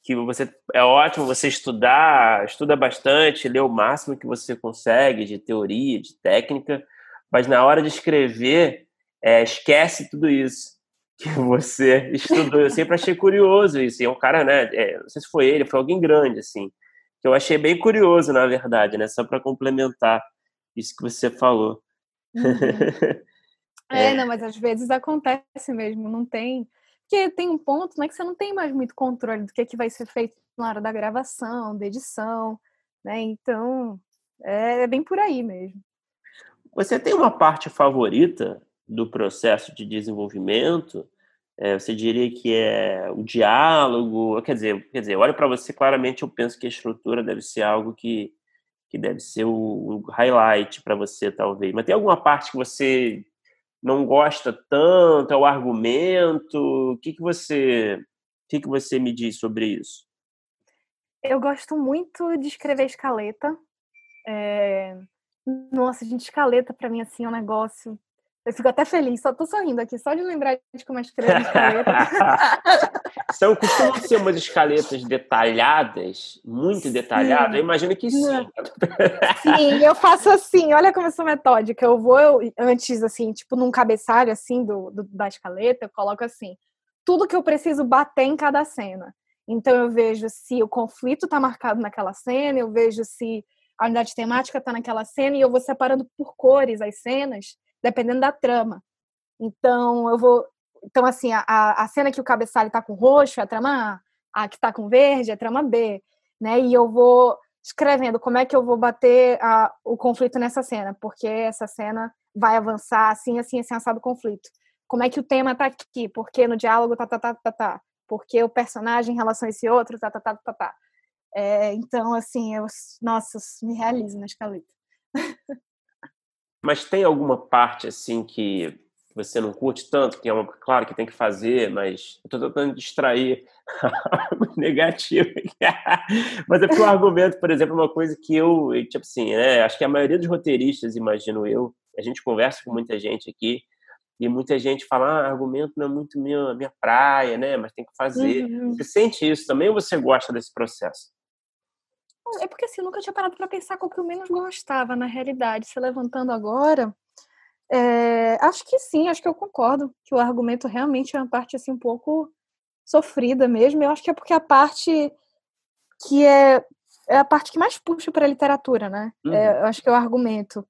que você é ótimo você estudar, estuda bastante, lê o máximo que você consegue de teoria, de técnica, mas na hora de escrever, é, esquece tudo isso que você estudou. Eu sempre achei curioso isso. E é um cara, né? É, não sei se foi ele, foi alguém grande, assim, que eu achei bem curioso, na verdade, né? Só para complementar isso que você falou. Uhum. é, não, mas às vezes acontece mesmo, não tem porque tem um ponto né, que você não tem mais muito controle do que, é que vai ser feito na hora da gravação, da edição, né? Então, é, é bem por aí mesmo. Você tem uma parte favorita do processo de desenvolvimento? É, você diria que é o diálogo? Quer dizer, quer dizer, olha para você claramente, eu penso que a estrutura deve ser algo que, que deve ser o, o highlight para você, talvez. Mas tem alguma parte que você não gosta tanto? É o argumento? O que, que você o que, que você me diz sobre isso? Eu gosto muito de escrever escaleta. É... Nossa, gente, escaleta para mim assim é um negócio eu fico até feliz, só tô sorrindo aqui, só de lembrar de como é escrever escaleta. São, costumam ser umas escaletas detalhadas, muito detalhadas? Eu imagino que sim. Sim, eu faço assim, olha como eu sou metódica. Eu vou eu, antes, assim, tipo, num cabeçalho assim do, do, da escaleta, eu coloco assim, tudo que eu preciso bater em cada cena. Então eu vejo se o conflito está marcado naquela cena, eu vejo se a unidade temática está naquela cena e eu vou separando por cores as cenas dependendo da trama. Então, eu vou. Então, assim, a, a cena que o cabeçalho tá com roxo é a trama A, a que tá com verde é a trama B, né? E eu vou escrevendo como é que eu vou bater a, o conflito nessa cena, porque essa cena vai avançar assim, assim, assim, assado conflito. Como é que o tema tá aqui? Porque no diálogo tá, tá, tá, tá, tá. Porque o personagem em relação a esse outro, tá, tá, tá, tá, tá. É, então, assim, eu, nossa, me realizo na escaleta. Mas tem alguma parte, assim, que você não curte tanto, que é uma, claro que tem que fazer, mas eu estou tentando distrair algo negativo. mas é porque o argumento, por exemplo, é uma coisa que eu, tipo assim, né, acho que a maioria dos roteiristas, imagino eu, a gente conversa com muita gente aqui, e muita gente fala, ah, argumento não é muito minha, minha praia, né? Mas tem que fazer. Uhum. Você sente isso também ou você gosta desse processo? É porque assim, eu nunca tinha parado para pensar qual que eu menos gostava na realidade. Se levantando agora, é, acho que sim, acho que eu concordo que o argumento realmente é uma parte assim um pouco sofrida mesmo. Eu acho que é porque a parte que é, é a parte que mais puxa para a literatura, né? Uhum. É, eu acho que é o argumento.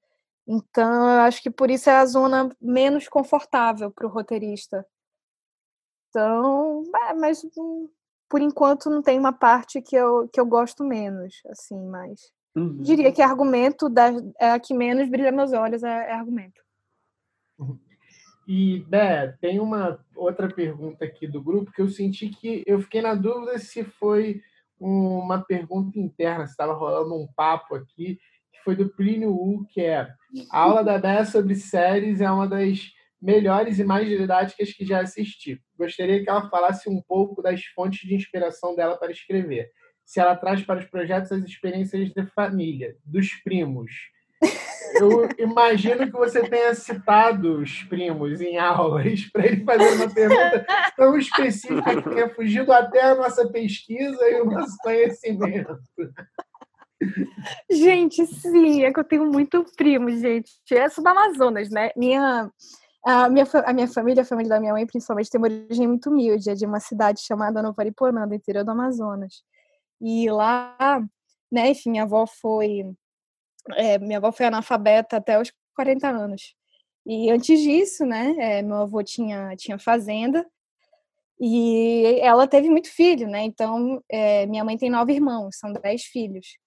Então, eu acho que por isso é a zona menos confortável para o roteirista. Então, é, mas hum, por enquanto não tem uma parte que eu, que eu gosto menos, assim, mas uhum. diria que argumento da, é a que menos brilha meus olhos é, é argumento. Uhum. E, Bé, tem uma outra pergunta aqui do grupo que eu senti que eu fiquei na dúvida se foi uma pergunta interna, se estava rolando um papo aqui, que foi do Plínio U, que é a aula da Bé sobre séries é uma das melhores e mais didáticas que já assisti. Gostaria que ela falasse um pouco das fontes de inspiração dela para escrever. Se ela traz para os projetos as experiências de família, dos primos. Eu imagino que você tenha citado os primos em aulas para ele fazer uma pergunta tão específica que tenha fugido até a nossa pesquisa e o nosso conhecimento. Gente, sim, é que eu tenho muito primo, gente. Eu sou da Amazonas, né? Minha, a, minha, a minha família, a família da minha mãe, principalmente, tem uma origem muito humilde. É de uma cidade chamada Nova Aripuanã, do interior do Amazonas. E lá, né, enfim, minha avó foi. É, minha avó foi analfabeta até os 40 anos. E antes disso, né, é, meu avô tinha, tinha fazenda e ela teve muito filho, né? Então, é, minha mãe tem nove irmãos, são dez filhos.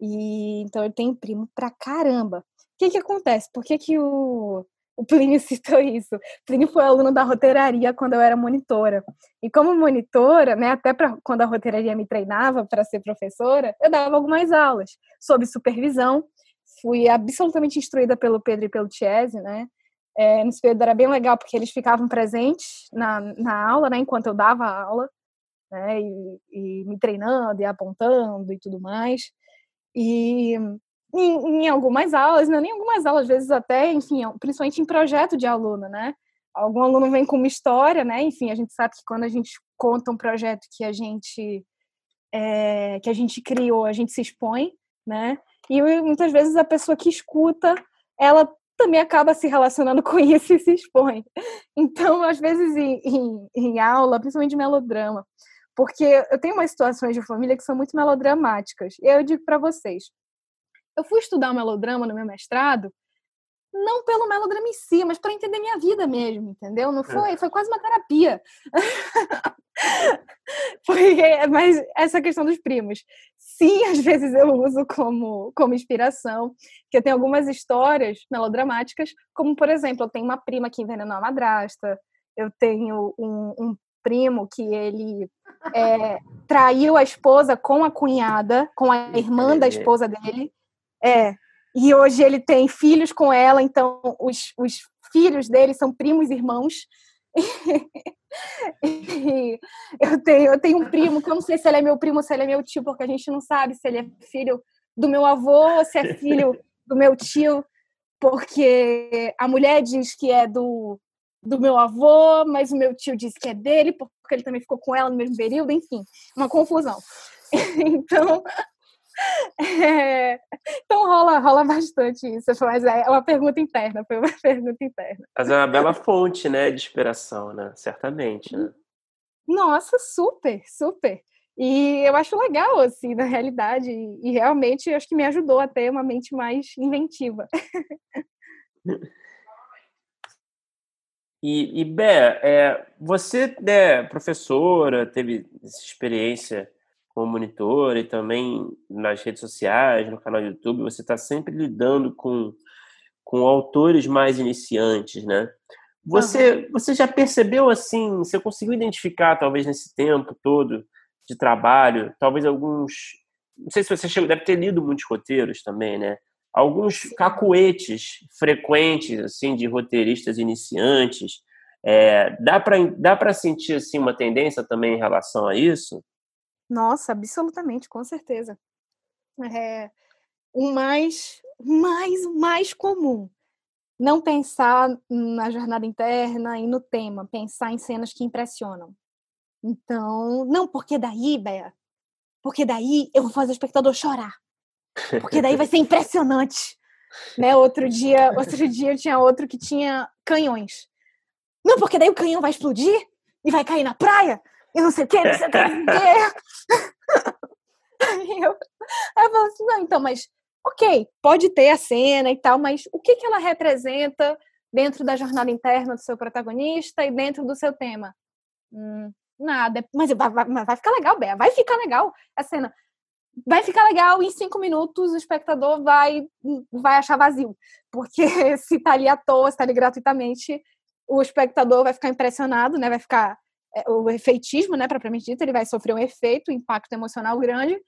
E então eu tenho primo pra caramba. O que que acontece? Por que que o, o Plínio citou isso? Plínio foi aluno da roteiraria quando eu era monitora. E como monitora, né, até pra, quando a roteiraria me treinava para ser professora, eu dava algumas aulas sob supervisão. Fui absolutamente instruída pelo Pedro e pelo Chiesi, né? É, nesse período era bem legal porque eles ficavam presentes na, na aula, né, enquanto eu dava a aula, né, e, e me treinando e apontando e tudo mais. E em, em algumas aulas, não é nem algumas aulas, às vezes até, enfim, principalmente em projeto de aluno, né? Algum aluno vem com uma história, né? Enfim, a gente sabe que quando a gente conta um projeto que a gente é, que a gente criou, a gente se expõe, né? E muitas vezes a pessoa que escuta, ela também acaba se relacionando com isso e se expõe. Então, às vezes em, em, em aula, principalmente melodrama, porque eu tenho umas situações de família que são muito melodramáticas. E eu digo para vocês, eu fui estudar o melodrama no meu mestrado, não pelo melodrama em si, mas para entender minha vida mesmo, entendeu? Não foi, é. foi quase uma terapia. foi, mas essa questão dos primos, sim, às vezes eu uso como como inspiração, que eu tenho algumas histórias melodramáticas, como por exemplo, eu tenho uma prima que envenenou a madrasta, eu tenho um, um primo que ele é, traiu a esposa com a cunhada, com a irmã da esposa dele. É. E hoje ele tem filhos com ela, então os, os filhos dele são primos irmãos. eu, tenho, eu tenho um primo que eu não sei se ele é meu primo ou se ele é meu tio, porque a gente não sabe se ele é filho do meu avô ou se é filho do meu tio, porque a mulher diz que é do, do meu avô, mas o meu tio disse que é dele, porque ele também ficou com ela no mesmo período, enfim, uma confusão. então, é, então rola, rola bastante isso, mas é uma pergunta interna, foi uma pergunta interna. Mas é uma bela fonte, né, de inspiração, né? Certamente, né? Nossa, super, super. E eu acho legal, assim, na realidade, e realmente acho que me ajudou a ter uma mente mais inventiva. E, e Bé, é, você é professora, teve experiência como monitora e também nas redes sociais, no canal do YouTube, você está sempre lidando com, com autores mais iniciantes, né? Você, você já percebeu assim, você conseguiu identificar, talvez nesse tempo todo de trabalho, talvez alguns não sei se você chegou, deve ter lido muitos roteiros também, né? Alguns cacuetes frequentes, assim, de roteiristas iniciantes. É, dá para dá para sentir, assim, uma tendência também em relação a isso? Nossa, absolutamente, com certeza. É, o mais, mais, mais comum não pensar na jornada interna e no tema, pensar em cenas que impressionam. Então, não, porque daí, Bea, porque daí eu vou fazer o espectador chorar. Porque daí vai ser impressionante. Né? Outro dia, outro dia tinha outro que tinha canhões. Não, porque daí o canhão vai explodir e vai cair na praia e não sei o que, não sei o que. Aí eu, eu falo assim, não, então, mas ok, pode ter a cena e tal, mas o que, que ela representa dentro da jornada interna do seu protagonista e dentro do seu tema? Hum, nada. Mas vai, vai, vai ficar legal, Bea, vai ficar legal a cena. Vai ficar legal, em cinco minutos o espectador vai, vai achar vazio. Porque se tá ali à toa, se tá ali gratuitamente, o espectador vai ficar impressionado, né? Vai ficar o efeitismo, né, propriamente dito, ele vai sofrer um efeito, um impacto emocional grande,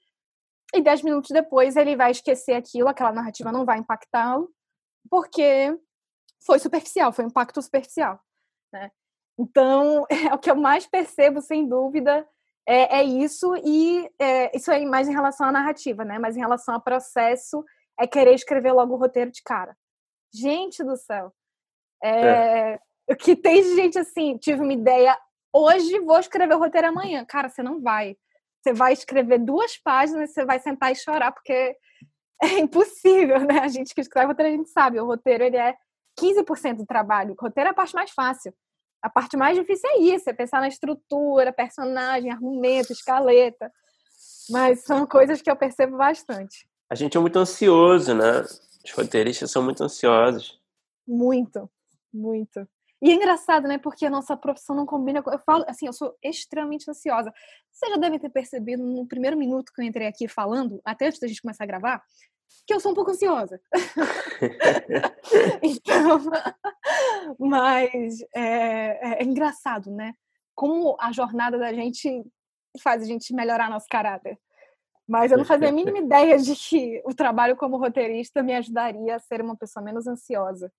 e dez minutos depois ele vai esquecer aquilo, aquela narrativa não vai impactá-lo, porque foi superficial, foi um impacto superficial. Né? Então, é o que eu mais percebo, sem dúvida, é, é isso, e é, isso é mais em relação à narrativa, né? Mas em relação ao processo, é querer escrever logo o roteiro de cara. Gente do céu! É, é. O que tem de gente assim, tive uma ideia hoje, vou escrever o roteiro amanhã. Cara, você não vai. Você vai escrever duas páginas, você vai sentar e chorar, porque é impossível, né? A gente que escreve roteiro, a gente sabe, o roteiro ele é 15% do trabalho. O roteiro é a parte mais fácil. A parte mais difícil é isso, é pensar na estrutura, personagem, argumento, escaleta. Mas são coisas que eu percebo bastante. A gente é muito ansioso, né? Os roteiristas são muito ansiosos. Muito, muito. E é engraçado, né? Porque a nossa profissão não combina. Eu falo, assim, eu sou extremamente ansiosa. Vocês já devem ter percebido no primeiro minuto que eu entrei aqui falando, até antes da gente começar a gravar, que eu sou um pouco ansiosa. então, mas é, é, é, engraçado, né? Como a jornada da gente faz a gente melhorar nosso caráter. Mas eu não fazia a mínima ideia de que o trabalho como roteirista me ajudaria a ser uma pessoa menos ansiosa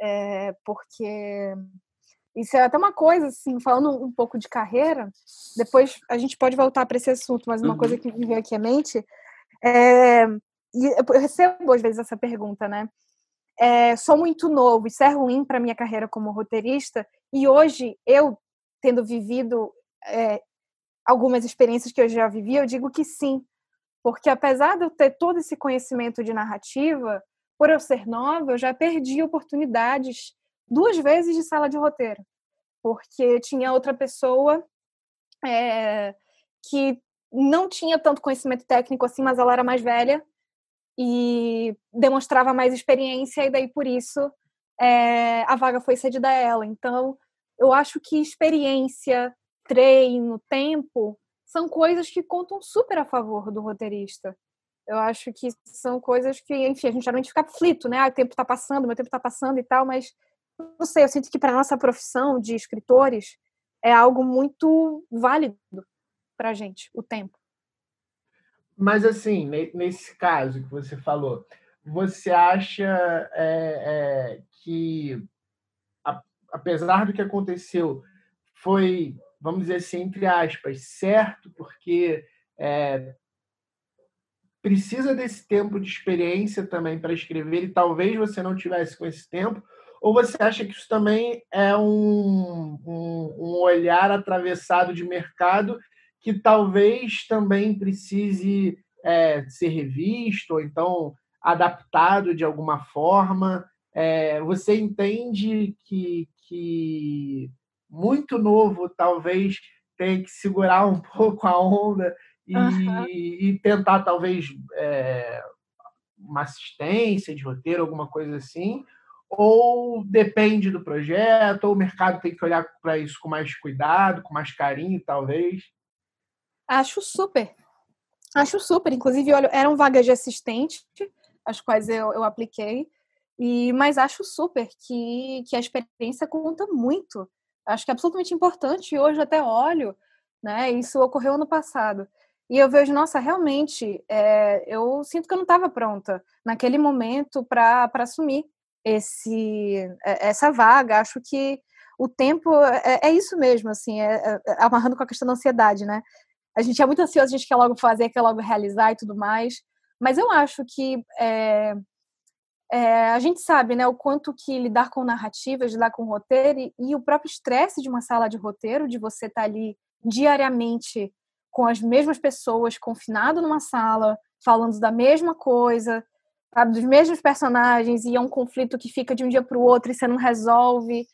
é, porque isso é até uma coisa, assim, falando um pouco de carreira, depois a gente pode voltar para esse assunto, mas uma uhum. coisa que me veio aqui à mente é, e eu recebo às vezes essa pergunta, né? É, sou muito novo, isso é ruim para minha carreira como roteirista, e hoje eu, tendo vivido é, algumas experiências que eu já vivi, eu digo que sim, porque apesar de eu ter todo esse conhecimento de narrativa, por eu ser nova, eu já perdi oportunidades duas vezes de sala de roteiro, porque tinha outra pessoa é, que não tinha tanto conhecimento técnico assim, mas ela era mais velha e demonstrava mais experiência, e daí por isso é, a vaga foi cedida a ela. Então, eu acho que experiência, treino, tempo são coisas que contam super a favor do roteirista. Eu acho que são coisas que, enfim, a gente geralmente fica aflito, né? Ah, o tempo está passando, meu tempo está passando e tal, mas não sei, eu sinto que para nossa profissão de escritores é algo muito válido para a gente, o tempo. Mas, assim, nesse caso que você falou, você acha é, é, que, a, apesar do que aconteceu, foi, vamos dizer assim, entre aspas, certo, porque é, precisa desse tempo de experiência também para escrever e talvez você não tivesse com esse tempo? Ou você acha que isso também é um, um, um olhar atravessado de mercado que talvez também precise é, ser revisto ou então adaptado de alguma forma? É, você entende que, que muito novo talvez tenha que segurar um pouco a onda e, uhum. e tentar talvez é, uma assistência de roteiro, alguma coisa assim, ou depende do projeto, ou o mercado tem que olhar para isso com mais cuidado, com mais carinho, talvez? Acho super. Acho super. Inclusive, olha, eram vagas de assistente, as quais eu, eu apliquei, e mas acho super que, que a experiência conta muito. Acho que é absolutamente importante, e hoje até olho, né? Isso ocorreu no passado e eu vejo, nossa, realmente, é, eu sinto que eu não estava pronta naquele momento para assumir esse, essa vaga. Acho que o tempo é, é isso mesmo, assim, é, é, é, amarrando com a questão da ansiedade, né? A gente é muito ansioso, a gente quer logo fazer, quer logo realizar e tudo mais, mas eu acho que é, a gente sabe, né, o quanto que lidar com narrativas, lidar com roteiro e, e o próprio estresse de uma sala de roteiro, de você estar tá ali diariamente com as mesmas pessoas, confinado numa sala, falando da mesma coisa, sabe, dos mesmos personagens, e é um conflito que fica de um dia para o outro e você não resolve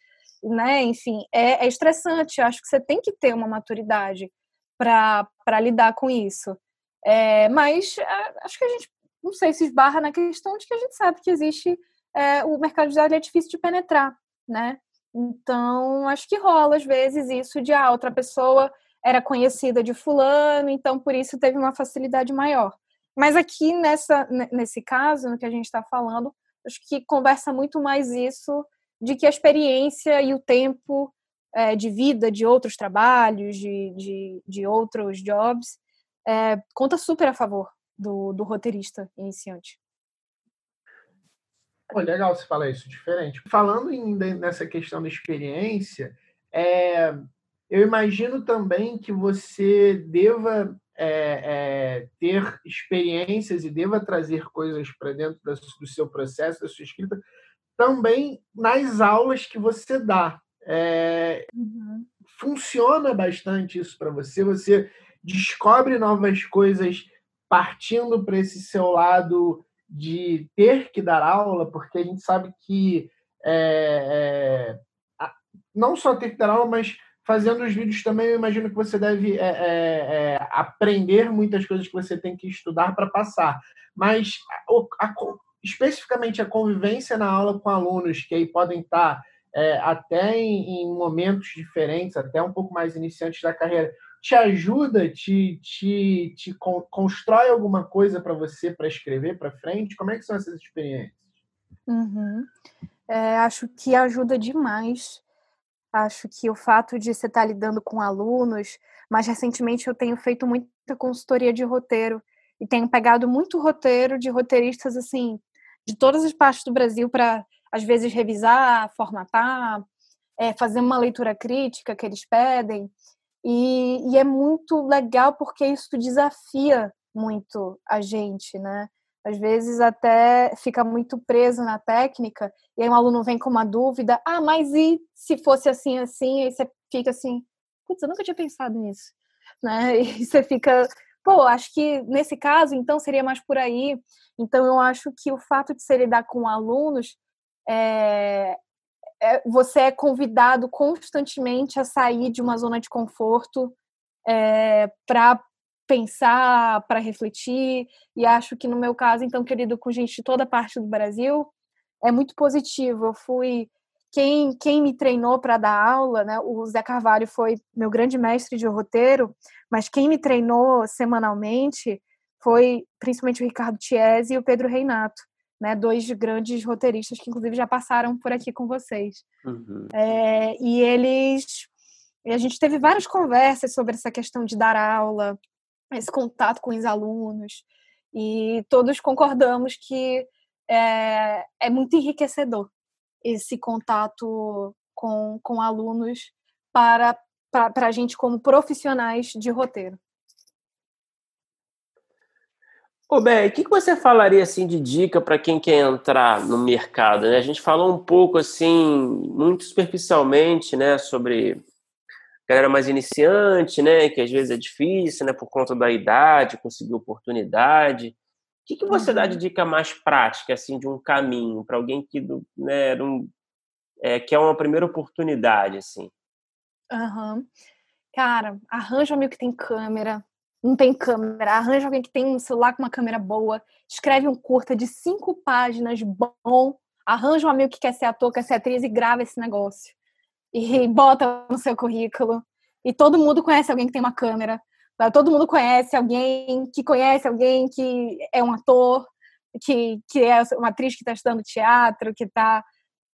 né? Enfim, é, é estressante. Eu acho que você tem que ter uma maturidade para lidar com isso. É, mas é, acho que a gente, não sei, se esbarra na questão de que a gente sabe que existe é, o mercado de dados é difícil de penetrar, né? Então, acho que rola às vezes isso de ah, outra pessoa era conhecida de fulano, então por isso teve uma facilidade maior. Mas aqui nessa, nesse caso, no que a gente está falando, acho que conversa muito mais isso de que a experiência e o tempo é, de vida de outros trabalhos, de, de, de outros jobs, é, conta super a favor do, do roteirista iniciante. Pô, legal você falar isso, diferente. Falando ainda nessa questão da experiência, é, eu imagino também que você deva é, é, ter experiências e deva trazer coisas para dentro do seu processo, da sua escrita, também nas aulas que você dá. É, uhum. Funciona bastante isso para você? Você descobre novas coisas partindo para esse seu lado de ter que dar aula, porque a gente sabe que é, é, não só ter que dar aula, mas fazendo os vídeos também, eu imagino que você deve é, é, é aprender muitas coisas que você tem que estudar para passar. Mas a, a, especificamente a convivência na aula com alunos, que aí podem estar é, até em, em, momentos diferentes, até um pouco mais iniciantes da carreira, te ajuda, te, te, te constrói alguma coisa para você para escrever para frente? Como é que são essas experiências? Uhum. É, acho que ajuda demais. Acho que o fato de você estar lidando com alunos, mais recentemente eu tenho feito muita consultoria de roteiro e tenho pegado muito roteiro de roteiristas assim de todas as partes do Brasil para, às vezes, revisar, formatar, é, fazer uma leitura crítica que eles pedem. E, e, é muito legal porque isso desafia muito a gente, né? Às vezes até fica muito preso na técnica, e aí um aluno vem com uma dúvida, ah, mas e se fosse assim, assim? Aí você fica assim, putz, eu nunca tinha pensado nisso, né? E você fica, pô, acho que nesse caso, então, seria mais por aí. Então, eu acho que o fato de se lidar com alunos, é, é, você é convidado constantemente a sair de uma zona de conforto é, para pensar, para refletir. E acho que no meu caso, então, querido, com gente de toda parte do Brasil, é muito positivo. Eu fui quem, quem me treinou para dar aula, né, o Zé Carvalho foi meu grande mestre de roteiro, mas quem me treinou semanalmente foi principalmente o Ricardo Chiesi e o Pedro Reinato, né, dois grandes roteiristas que inclusive já passaram por aqui com vocês. Uhum. É, e eles, e a gente teve várias conversas sobre essa questão de dar aula, esse contato com os alunos, e todos concordamos que é, é muito enriquecedor esse contato com, com alunos para, para, para a gente como profissionais de roteiro. Ô, Bé, o que, que você falaria assim de dica para quem quer entrar no mercado? Né? A gente falou um pouco assim, muito superficialmente, né, sobre galera mais iniciante, né, que às vezes é difícil, né, por conta da idade, conseguir oportunidade. O que, que você dá de uhum. dica mais prática, assim, de um caminho para alguém que né, um, é, quer uma primeira oportunidade, assim? Uhum. Cara, arranja um amigo que tem câmera, não tem câmera, arranja alguém que tem um celular com uma câmera boa, escreve um curta de cinco páginas bom, arranja um amigo que quer ser ator, quer ser atriz e grava esse negócio. E bota no seu currículo. E todo mundo conhece alguém que tem uma câmera. Todo mundo conhece alguém que conhece alguém que é um ator, que, que é uma atriz que está estudando teatro, que está.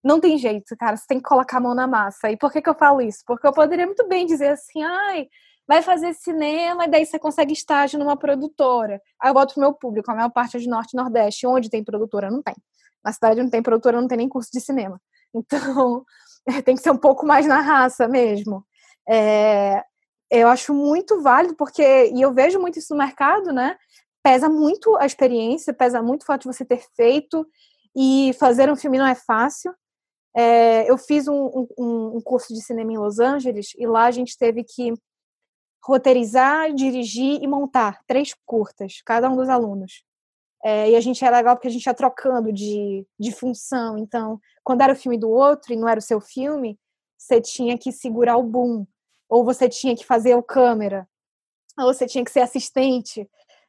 Não tem jeito, cara, você tem que colocar a mão na massa. E por que, que eu falo isso? Porque eu poderia muito bem dizer assim, ai, vai fazer cinema e daí você consegue estágio numa produtora. Aí eu volto pro meu público, a maior parte é de Norte e Nordeste. Onde tem produtora? Não tem. Na cidade não tem produtora, não tem nem curso de cinema. Então, tem que ser um pouco mais na raça mesmo. É, eu acho muito válido, porque, e eu vejo muito isso no mercado, né? Pesa muito a experiência, pesa muito o fato de você ter feito, e fazer um filme não é fácil. É, eu fiz um, um, um curso de cinema em Los Angeles, e lá a gente teve que roteirizar, dirigir e montar três curtas, cada um dos alunos. É, e a gente era legal porque a gente ia trocando de, de função. Então, quando era o filme do outro e não era o seu filme, você tinha que segurar o boom, ou você tinha que fazer o câmera, ou você tinha que ser assistente.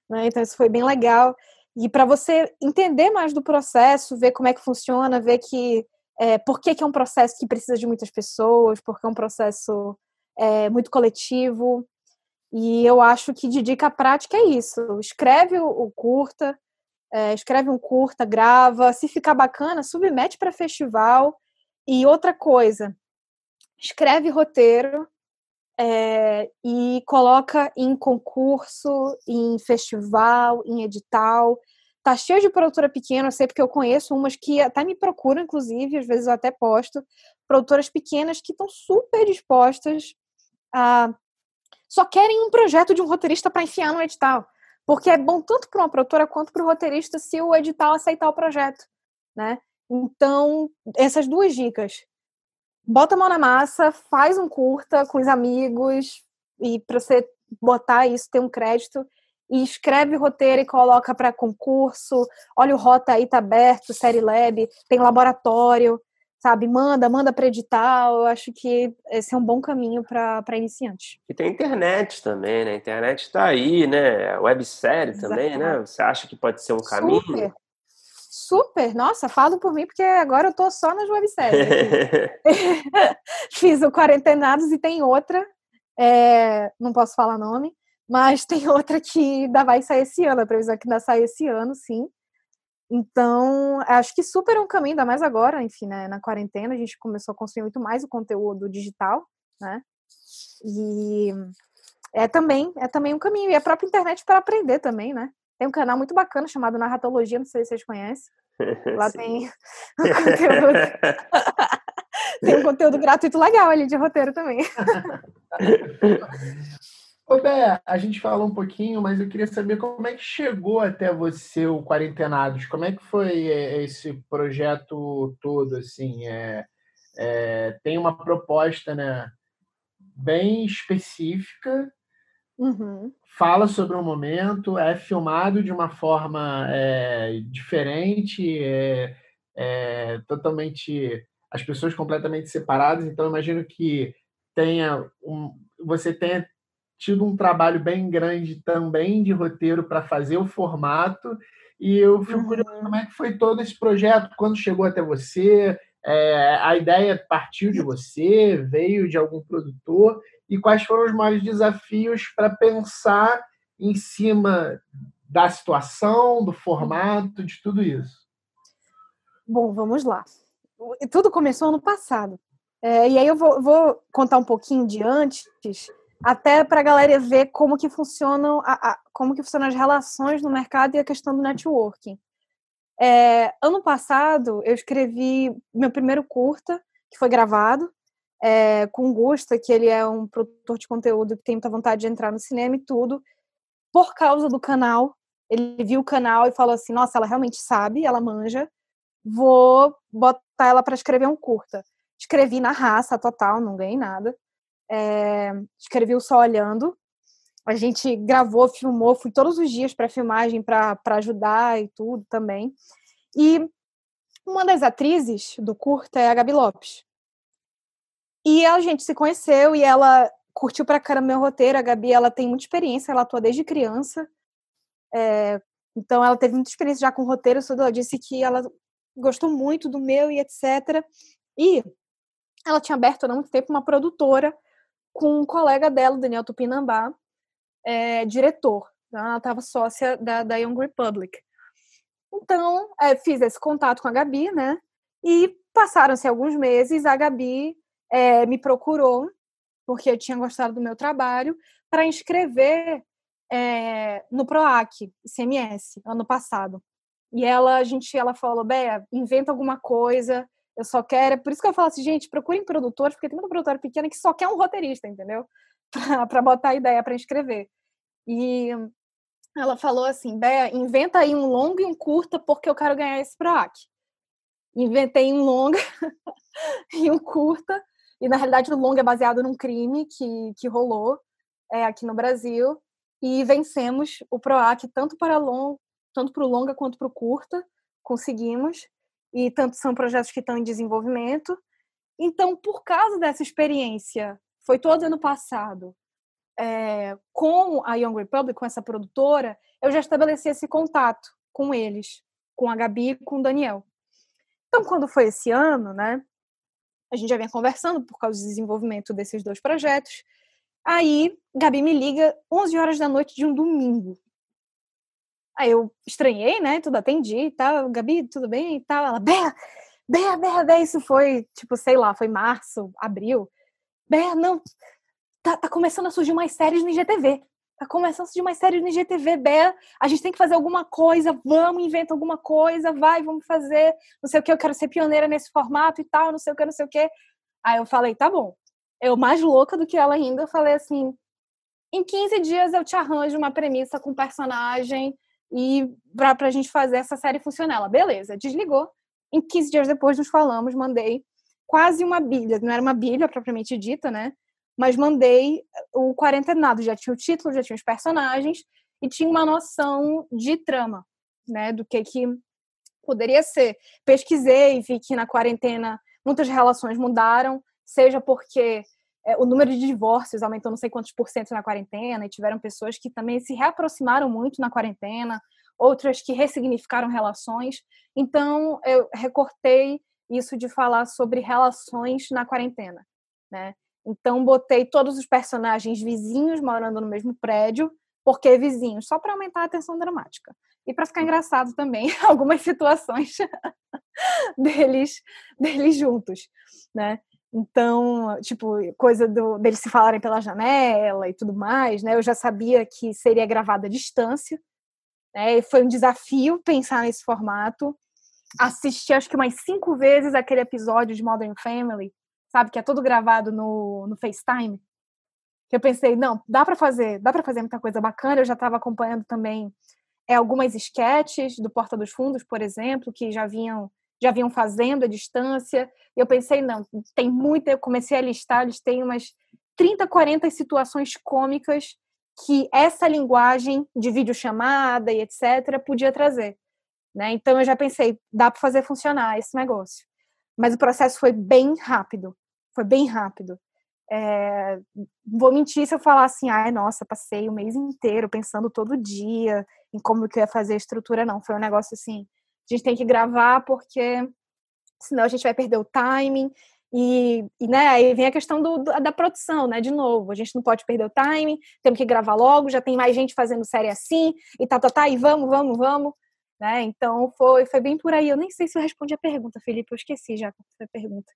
Né? Então, isso foi bem legal. E para você entender mais do processo, ver como é que funciona, ver que é, por que, que é um processo que precisa de muitas pessoas, porque é um processo é, muito coletivo. E eu acho que de dica prática é isso. Escreve o, o curta, é, escreve um curta, grava. Se ficar bacana, submete para festival. E outra coisa, escreve roteiro é, e coloca em concurso, em festival, em edital. Tá cheio de produtora pequena, eu sei porque eu conheço umas que até me procuram, inclusive, às vezes eu até posto, produtoras pequenas que estão super dispostas a só querem um projeto de um roteirista para enfiar no edital. Porque é bom tanto para uma produtora quanto para o roteirista se o edital aceitar o projeto, né? Então, essas duas dicas. Bota a mão na massa, faz um curta com os amigos e para você botar isso, ter um crédito e escreve roteiro e coloca para concurso. Olha o Rota aí tá aberto, Série Lab, tem laboratório sabe? Manda, manda para edital. Eu acho que esse é um bom caminho para iniciantes. E tem internet também, né? A internet está aí, né? Websérie também, né? Você acha que pode ser um caminho? Super. Super, nossa, falo por mim porque agora eu tô só nas webséries. Fiz o Quarentenados e tem outra, é, não posso falar nome, mas tem outra que ainda vai sair esse ano, a previsão é que ainda sai esse ano, sim. Então, acho que super é um caminho, ainda mais agora, enfim, né, na quarentena, a gente começou a consumir muito mais o conteúdo digital, né? E é também, é também um caminho. E a própria internet para aprender também, né? Tem um canal muito bacana chamado Narratologia, não sei se vocês conhecem. Lá tem um conteúdo. tem um conteúdo gratuito legal ali de roteiro também. Ô, Bé, a gente falou um pouquinho, mas eu queria saber como é que chegou até você o Quarentenados. Como é que foi é, esse projeto todo, assim? É, é, tem uma proposta, né, bem específica, uhum. fala sobre o um momento, é filmado de uma forma é, diferente, é, é, totalmente... as pessoas completamente separadas, então imagino que tenha um, você tenha tido um trabalho bem grande também de roteiro para fazer o formato. E eu fico uhum. curioso como é que foi todo esse projeto, quando chegou até você, é, a ideia partiu de você, veio de algum produtor, e quais foram os maiores desafios para pensar em cima da situação, do formato, de tudo isso? Bom, vamos lá. Tudo começou ano passado. É, e aí eu vou, vou, contar um pouquinho de antes, até para a galera ver como que funcionam a, a, como que funcionam as relações no mercado e a questão do networking. É, ano passado eu escrevi meu primeiro curta que foi gravado é, com Gusta, que ele é um produtor de conteúdo que tem muita vontade de entrar no cinema e tudo, por causa do canal. Ele viu o canal e falou assim: Nossa, ela realmente sabe, ela manja, vou botar ela para escrever um curta. Escrevi na raça total, não ganhei nada é, escrevi o Só Olhando. A gente gravou, filmou, fui todos os dias para filmagem para ajudar e tudo também. E uma das atrizes do curta é a Gabi Lopes. E a gente se conheceu e ela curtiu pra caramba meu roteiro. A Gabi, ela tem muita experiência, ela atua desde criança. É, então, ela teve muita experiência já com roteiro. Ela disse que ela gostou muito do meu e etc. E ela tinha aberto há muito tempo uma produtora com um colega dela, Daniel Tupinambá, é, diretor. Então, ela estava sócia da, da Young Republic. Então, é, fiz esse contato com a Gabi, né? E passaram-se alguns meses, a Gabi é, me procurou porque eu tinha gostado do meu trabalho, para inscrever é, no PROAC, ICMS, ano passado. E ela, a gente, ela falou, Béia, inventa alguma coisa, eu só quero. É por isso que eu falo assim, gente, procurem produtor, porque tem muita produtora pequena que só quer um roteirista, entendeu? para botar a ideia para inscrever. E ela falou assim, Béia, inventa aí um longo e um curta, porque eu quero ganhar esse PROAC. Inventei um longa e um curta, e na realidade o longa é baseado num crime que, que rolou é, aqui no Brasil, e vencemos o PROAC tanto para long, tanto para o longa quanto para o curta, conseguimos, e tanto são projetos que estão em desenvolvimento. Então, por causa dessa experiência, foi todo ano passado, é, com a Young Republic, com essa produtora, eu já estabeleci esse contato com eles, com a Gabi e com o Daniel. Então, quando foi esse ano, né, a gente já vinha conversando por causa do desenvolvimento desses dois projetos, Aí, Gabi me liga 11 horas da noite de um domingo. Aí eu estranhei, né? Tudo atendi e tal. Gabi, tudo bem e tal. Ela, Bé, Bé, Bé. Isso foi, tipo, sei lá, foi março, abril. Bé, não. Tá, tá começando a surgir mais séries no IGTV. Tá começando a surgir mais séries no IGTV, Bé. A gente tem que fazer alguma coisa. Vamos, inventa alguma coisa. Vai, vamos fazer. Não sei o que, eu quero ser pioneira nesse formato e tal. Não sei o que, não sei o que. Aí eu falei, tá bom eu mais louca do que ela ainda, falei assim: em 15 dias eu te arranjo uma premissa com personagem e pra, pra gente fazer essa série funcionar. Ela, beleza, desligou. Em 15 dias depois nos falamos, mandei quase uma bíblia, não era uma bíblia propriamente dita, né? Mas mandei o quarentenado, já tinha o título, já tinha os personagens e tinha uma noção de trama, né? Do que que poderia ser. Pesquisei, vi que na quarentena muitas relações mudaram, seja porque é, o número de divórcios aumentou não sei quantos por cento na quarentena, e tiveram pessoas que também se reaproximaram muito na quarentena, outras que ressignificaram relações. Então, eu recortei isso de falar sobre relações na quarentena, né? Então, botei todos os personagens vizinhos morando no mesmo prédio, porque vizinhos, só para aumentar a tensão dramática. E para ficar engraçado também, algumas situações deles, deles juntos, né? Então, tipo, coisa do, deles se falarem pela janela e tudo mais, né? Eu já sabia que seria gravado à distância, né? E foi um desafio pensar nesse formato. Assisti acho que umas cinco vezes aquele episódio de Modern Family, sabe? Que é todo gravado no, no FaceTime. Eu pensei, não, dá para fazer, dá para fazer muita coisa bacana. Eu já estava acompanhando também é, algumas sketches do Porta dos Fundos, por exemplo, que já vinham já vinham fazendo à distância. Eu pensei, não, tem muita. Eu comecei a listar, eles têm umas 30, 40 situações cômicas que essa linguagem de videochamada e etc. podia trazer. Né? Então eu já pensei, dá para fazer funcionar esse negócio. Mas o processo foi bem rápido, foi bem rápido. É, vou mentir se eu falar assim, ai, nossa, passei o mês inteiro pensando todo dia em como que eu ia fazer a estrutura, não. Foi um negócio assim, a gente tem que gravar porque senão a gente vai perder o timing. E, e né, aí vem a questão do, da produção, né? De novo, a gente não pode perder o timing, temos que gravar logo, já tem mais gente fazendo série assim, e tá, tá, tá, e vamos, vamos, vamos. Né? Então foi, foi bem por aí. Eu nem sei se eu respondi a pergunta, Felipe, eu esqueci já a pergunta.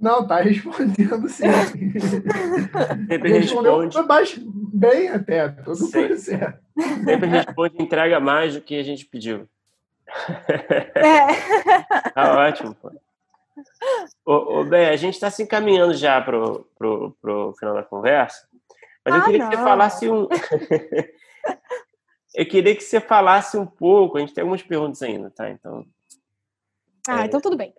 Não, tá respondendo sim. Sempre responde. bem até, tudo foi certo. Sempre responde entrega mais do que a gente pediu. É. tá ótimo, pô. Ô, ô, bem, a gente está se encaminhando já pro, pro final da conversa, mas ah, eu queria não. que você falasse um. eu queria que você falasse um pouco. A gente tem algumas perguntas ainda, tá? Então. Ah, é, então tudo bem.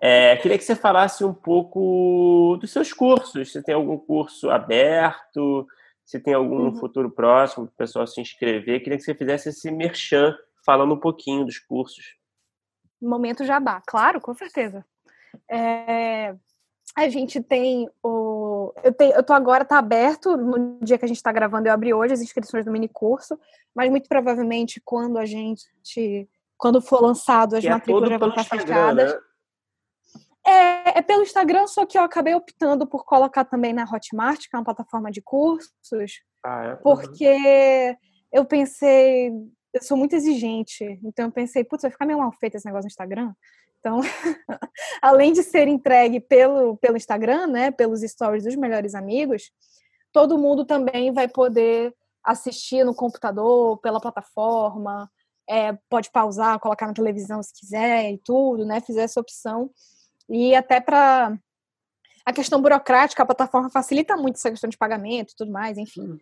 É, é, queria que você falasse um pouco dos seus cursos. Se tem algum curso aberto, se tem algum uhum. futuro próximo para o pessoal se inscrever. Queria que você fizesse esse merchan falando um pouquinho dos cursos. Momento Jabá, claro, com certeza. É, a gente tem o. Eu, tenho, eu tô agora, tá aberto, no dia que a gente está gravando, eu abri hoje as inscrições do mini curso, mas muito provavelmente quando a gente. Quando for lançado, as que é matrículas é vão estar fechadas. Né? É, é, pelo Instagram, só que eu acabei optando por colocar também na Hotmart, que é uma plataforma de cursos, ah, é? porque uhum. eu pensei, eu sou muito exigente, então eu pensei, putz, vai ficar meio mal feito esse negócio no Instagram. Então, além de ser entregue pelo, pelo Instagram, né, pelos stories dos melhores amigos, todo mundo também vai poder assistir no computador, pela plataforma, é, pode pausar, colocar na televisão se quiser e tudo, né? Fizer essa opção. E até para a questão burocrática, a plataforma facilita muito essa questão de pagamento e tudo mais, enfim. Uhum.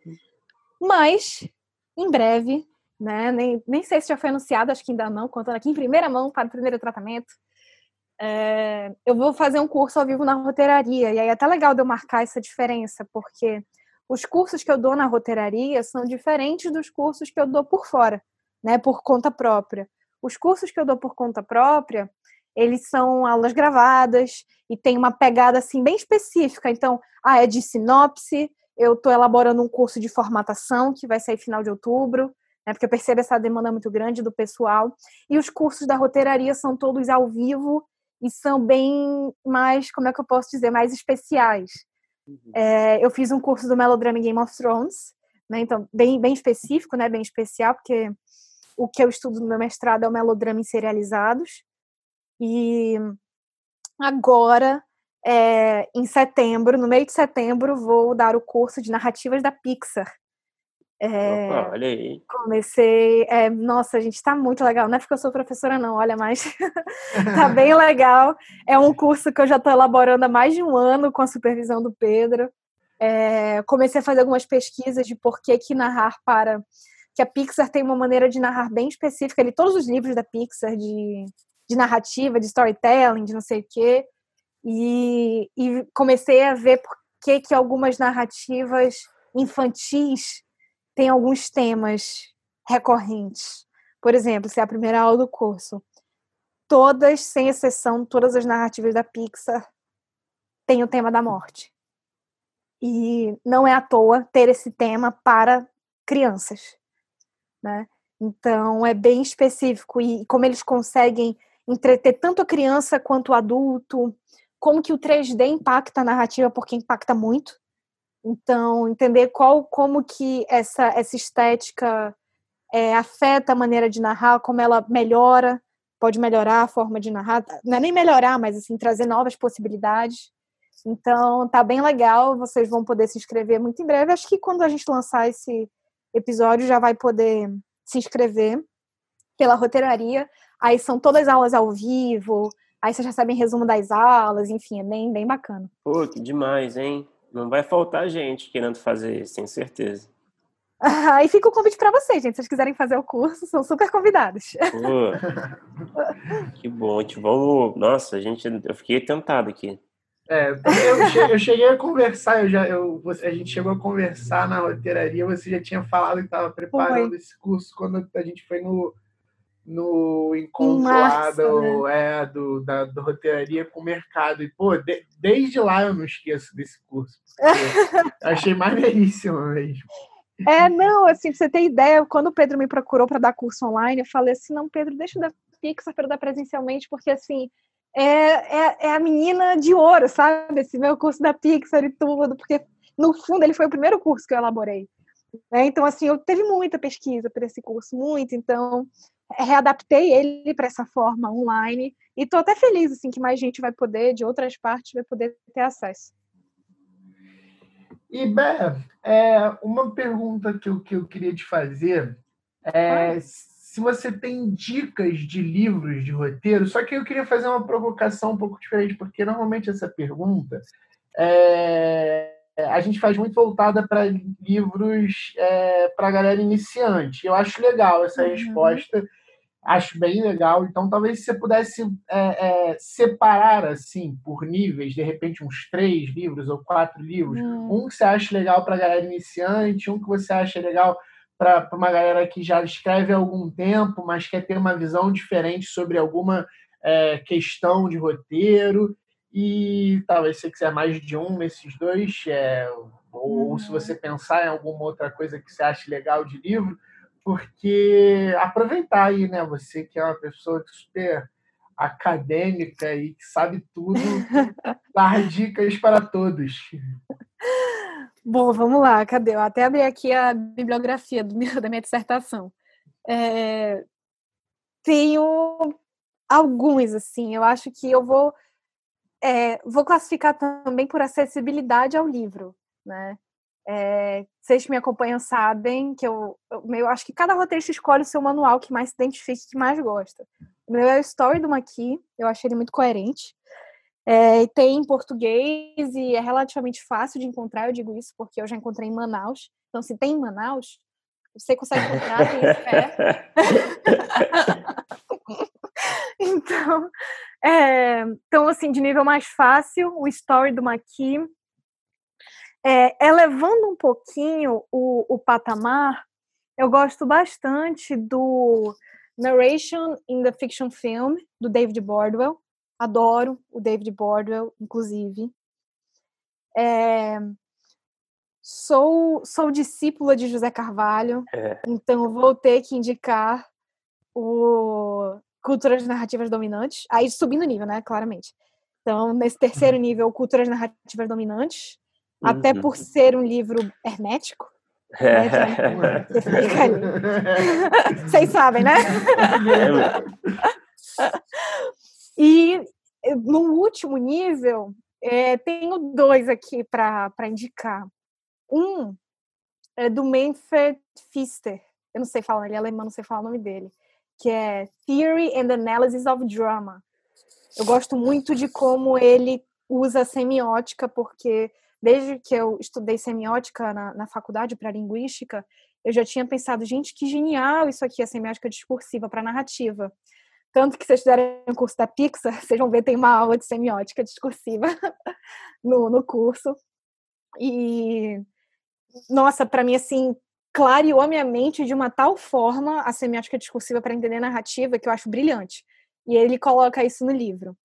Mas, em breve, né? Nem, nem sei se já foi anunciado, acho que ainda não, contando aqui em primeira mão para o primeiro tratamento. É, eu vou fazer um curso ao vivo na roteiraria, e aí é até legal de eu marcar essa diferença, porque os cursos que eu dou na roteiraria são diferentes dos cursos que eu dou por fora, né, por conta própria. Os cursos que eu dou por conta própria, eles são aulas gravadas e tem uma pegada assim bem específica. Então, ah, é de sinopse, eu estou elaborando um curso de formatação que vai sair final de outubro, né, porque eu percebo essa demanda muito grande do pessoal. E os cursos da roteiraria são todos ao vivo e são bem mais, como é que eu posso dizer, mais especiais. Uhum. É, eu fiz um curso do melodrama Game of Thrones, né? Então, bem, bem específico, né? Bem especial, porque o que eu estudo no meu mestrado é o melodrama em serializados. E agora, é, em setembro, no meio de setembro, vou dar o curso de narrativas da Pixar. É, Opa, olha aí. Comecei. É, nossa, gente está muito legal. Não é porque eu sou professora, não, olha, mas tá bem legal. É um curso que eu já estou elaborando há mais de um ano com a supervisão do Pedro. É, comecei a fazer algumas pesquisas de por que, que narrar para. Que a Pixar tem uma maneira de narrar bem específica. Ali, todos os livros da Pixar de, de narrativa, de storytelling, de não sei o quê. E, e comecei a ver por que, que algumas narrativas infantis tem alguns temas recorrentes. Por exemplo, se é a primeira aula do curso, todas, sem exceção, todas as narrativas da Pixar têm o tema da morte. E não é à toa ter esse tema para crianças, né? Então é bem específico e como eles conseguem entreter tanto a criança quanto o adulto, como que o 3D impacta a narrativa porque impacta muito, então, entender qual, como que essa, essa estética é, afeta a maneira de narrar, como ela melhora, pode melhorar a forma de narrar, não é nem melhorar, mas assim, trazer novas possibilidades. Então, tá bem legal, vocês vão poder se inscrever muito em breve. Acho que quando a gente lançar esse episódio, já vai poder se inscrever pela roteiraria. Aí são todas aulas ao vivo, aí vocês já sabem resumo das aulas, enfim, é bem, bem bacana. Pô, que demais, hein? Não vai faltar gente querendo fazer isso, tenho certeza. Aí fica o convite para vocês, gente. Se vocês quiserem fazer o curso, são super convidados. Pô, que bom. Vamos. Nossa, a gente, eu fiquei tentado aqui. É, eu, eu cheguei a conversar, eu já, eu, a gente chegou a conversar na roteiraria, você já tinha falado que estava preparando foi. esse curso quando a gente foi no, no encontro março, lá do, né? é, do, da, do roteiraria com o mercado. E, pô, de, desde lá eu não esqueço desse curso. achei maneiríssimo mesmo. É, não, assim, pra você ter ideia, quando o Pedro me procurou para dar curso online, eu falei assim, não, Pedro, deixa eu dar Pixar para dar presencialmente, porque assim, é, é, é, a menina de ouro, sabe? Esse meu curso da Pixar e tudo, porque no fundo ele foi o primeiro curso que eu elaborei. Né? Então, assim, eu teve muita pesquisa para esse curso, muito, então readaptei ele para essa forma online e estou até feliz assim que mais gente vai poder de outras partes vai poder ter acesso. E Bé, é, uma pergunta que eu, que eu queria te fazer é se você tem dicas de livros de roteiro, só que eu queria fazer uma provocação um pouco diferente, porque normalmente essa pergunta é, a gente faz muito voltada para livros é, para galera iniciante. Eu acho legal essa uhum. resposta, acho bem legal. Então, talvez você pudesse é, é, separar assim por níveis, de repente uns três livros ou quatro livros. Uhum. Um que você acha legal para galera iniciante, um que você acha legal para uma galera que já escreve há algum tempo, mas quer ter uma visão diferente sobre alguma é, questão de roteiro e talvez se quiser mais de um nesses dois, é, ou, uhum. se você pensar em alguma outra coisa que você acha legal de livro, porque aproveitar aí, né? Você que é uma pessoa super acadêmica e que sabe tudo, dar dicas para todos. Bom, vamos lá, cadê? Eu até abri aqui a bibliografia do meu, da minha dissertação. É, tenho alguns, assim. Eu acho que eu vou, é, vou classificar também por acessibilidade ao livro, né? É, vocês que me acompanham sabem que eu, eu, acho que cada roteirista escolhe o seu manual que mais se identifica e que mais gosta. O meu é o Story do Maqui, eu achei ele muito coerente. É, tem em português e é relativamente fácil de encontrar, eu digo isso porque eu já encontrei em Manaus. Então, se tem em Manaus, você consegue encontrar, tem fé. então, é, então, assim, de nível mais fácil, o Story do Maqui é, elevando um pouquinho o, o patamar, eu gosto bastante do Narration in the Fiction Film, do David Bordwell. Adoro o David Bordwell, inclusive. É, sou, sou discípula de José Carvalho, é. então vou ter que indicar o Culturas Narrativas Dominantes. Aí subindo o nível, né? Claramente. Então, nesse terceiro nível, Culturas Narrativas Dominantes até por ser um livro hermético. Né? Então, Vocês sabem, né? e no último nível, é, tenho dois aqui para indicar. Um é do Manfred Pfister, eu não sei falar, ele é alemão, não sei falar o nome dele, que é Theory and Analysis of Drama. Eu gosto muito de como ele usa a semiótica, porque desde que eu estudei semiótica na, na faculdade para linguística, eu já tinha pensado, gente, que genial isso aqui, a semiótica discursiva para narrativa. Tanto que vocês fizerem o curso da Pixar, vocês vão ver tem uma aula de semiótica discursiva no, no curso. E, nossa, para mim, assim, clareou a minha mente de uma tal forma a semiótica discursiva para entender narrativa que eu acho brilhante. E ele coloca isso no livro.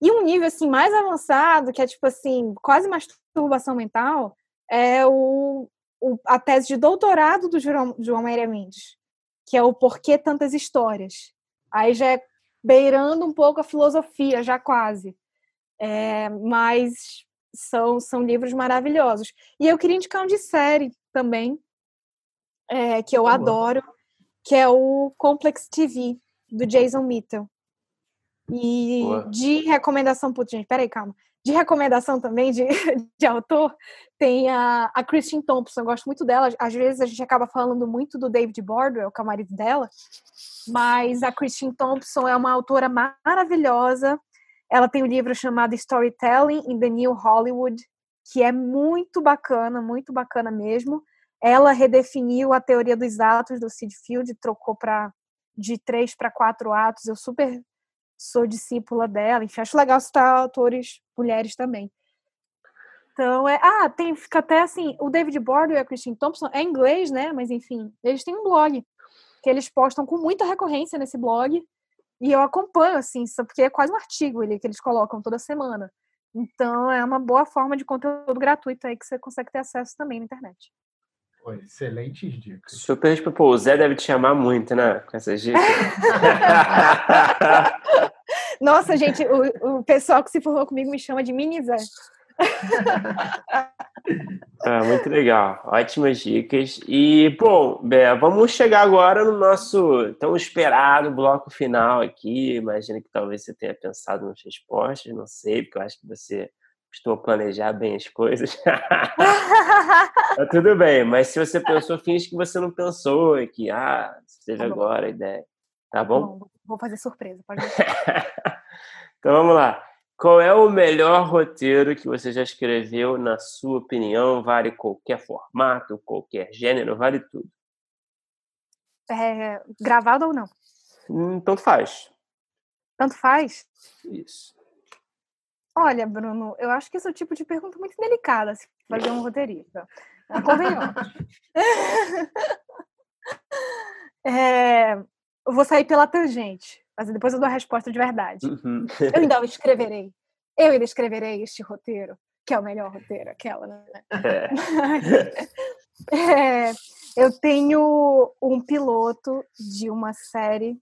E um nível assim mais avançado, que é tipo assim, quase masturbação mental, é o, o a tese de doutorado do João, João Maria Mendes, que é o Porquê Tantas Histórias. Aí já é beirando um pouco a filosofia, já quase. É, mas são, são livros maravilhosos. E eu queria indicar um de série também, é, que eu adoro, que é o Complex TV, do Jason Mitchell. E Boa. de recomendação, putz, gente, peraí, calma. De recomendação também de, de autor, tem a, a Christine Thompson, eu gosto muito dela. Às vezes a gente acaba falando muito do David Bordwell, que é o marido dela, mas a Christine Thompson é uma autora maravilhosa. Ela tem um livro chamado Storytelling in the New Hollywood, que é muito bacana, muito bacana mesmo. Ela redefiniu a teoria dos atos do Sid Field, trocou para de três para quatro atos. Eu super sou discípula dela, enfim, acho legal citar autores mulheres também. Então, é. Ah, tem, fica até assim, o David Bordwell e a Christine Thompson é inglês, né? Mas enfim, eles têm um blog que eles postam com muita recorrência nesse blog. E eu acompanho, assim, porque é quase um artigo ali que eles colocam toda semana. Então, é uma boa forma de conteúdo gratuito aí que você consegue ter acesso também na internet. Pô, excelentes dicas. Super, tipo, pô, o Zé deve te chamar muito, né? Com essas dicas. Nossa, gente, o, o pessoal que se formou comigo me chama de Mini Zé. ah, muito legal, ótimas dicas. E, bom, Bé, vamos chegar agora no nosso tão esperado bloco final aqui. Imagino que talvez você tenha pensado nas respostas, não sei, porque eu acho que você costuma planejar bem as coisas. tá tudo bem, mas se você pensou, finge que você não pensou e que, ah, seja tá agora a ideia. Tá bom? Tá bom? Vou fazer surpresa, pode Então vamos lá. Qual é o melhor roteiro que você já escreveu, na sua opinião? Vale qualquer formato, qualquer gênero, vale tudo. É, gravado ou não? Hum, tanto faz. Tanto faz? Isso. Olha, Bruno, eu acho que esse é o tipo de pergunta muito delicada se fazer um roteirista. Convenhamos. é, eu vou sair pela tangente, mas depois eu dou a resposta de verdade. Uhum. Eu ainda escreverei. Eu ainda escreverei este roteiro, que é o melhor roteiro, aquela, né? É. é, eu tenho um piloto de uma série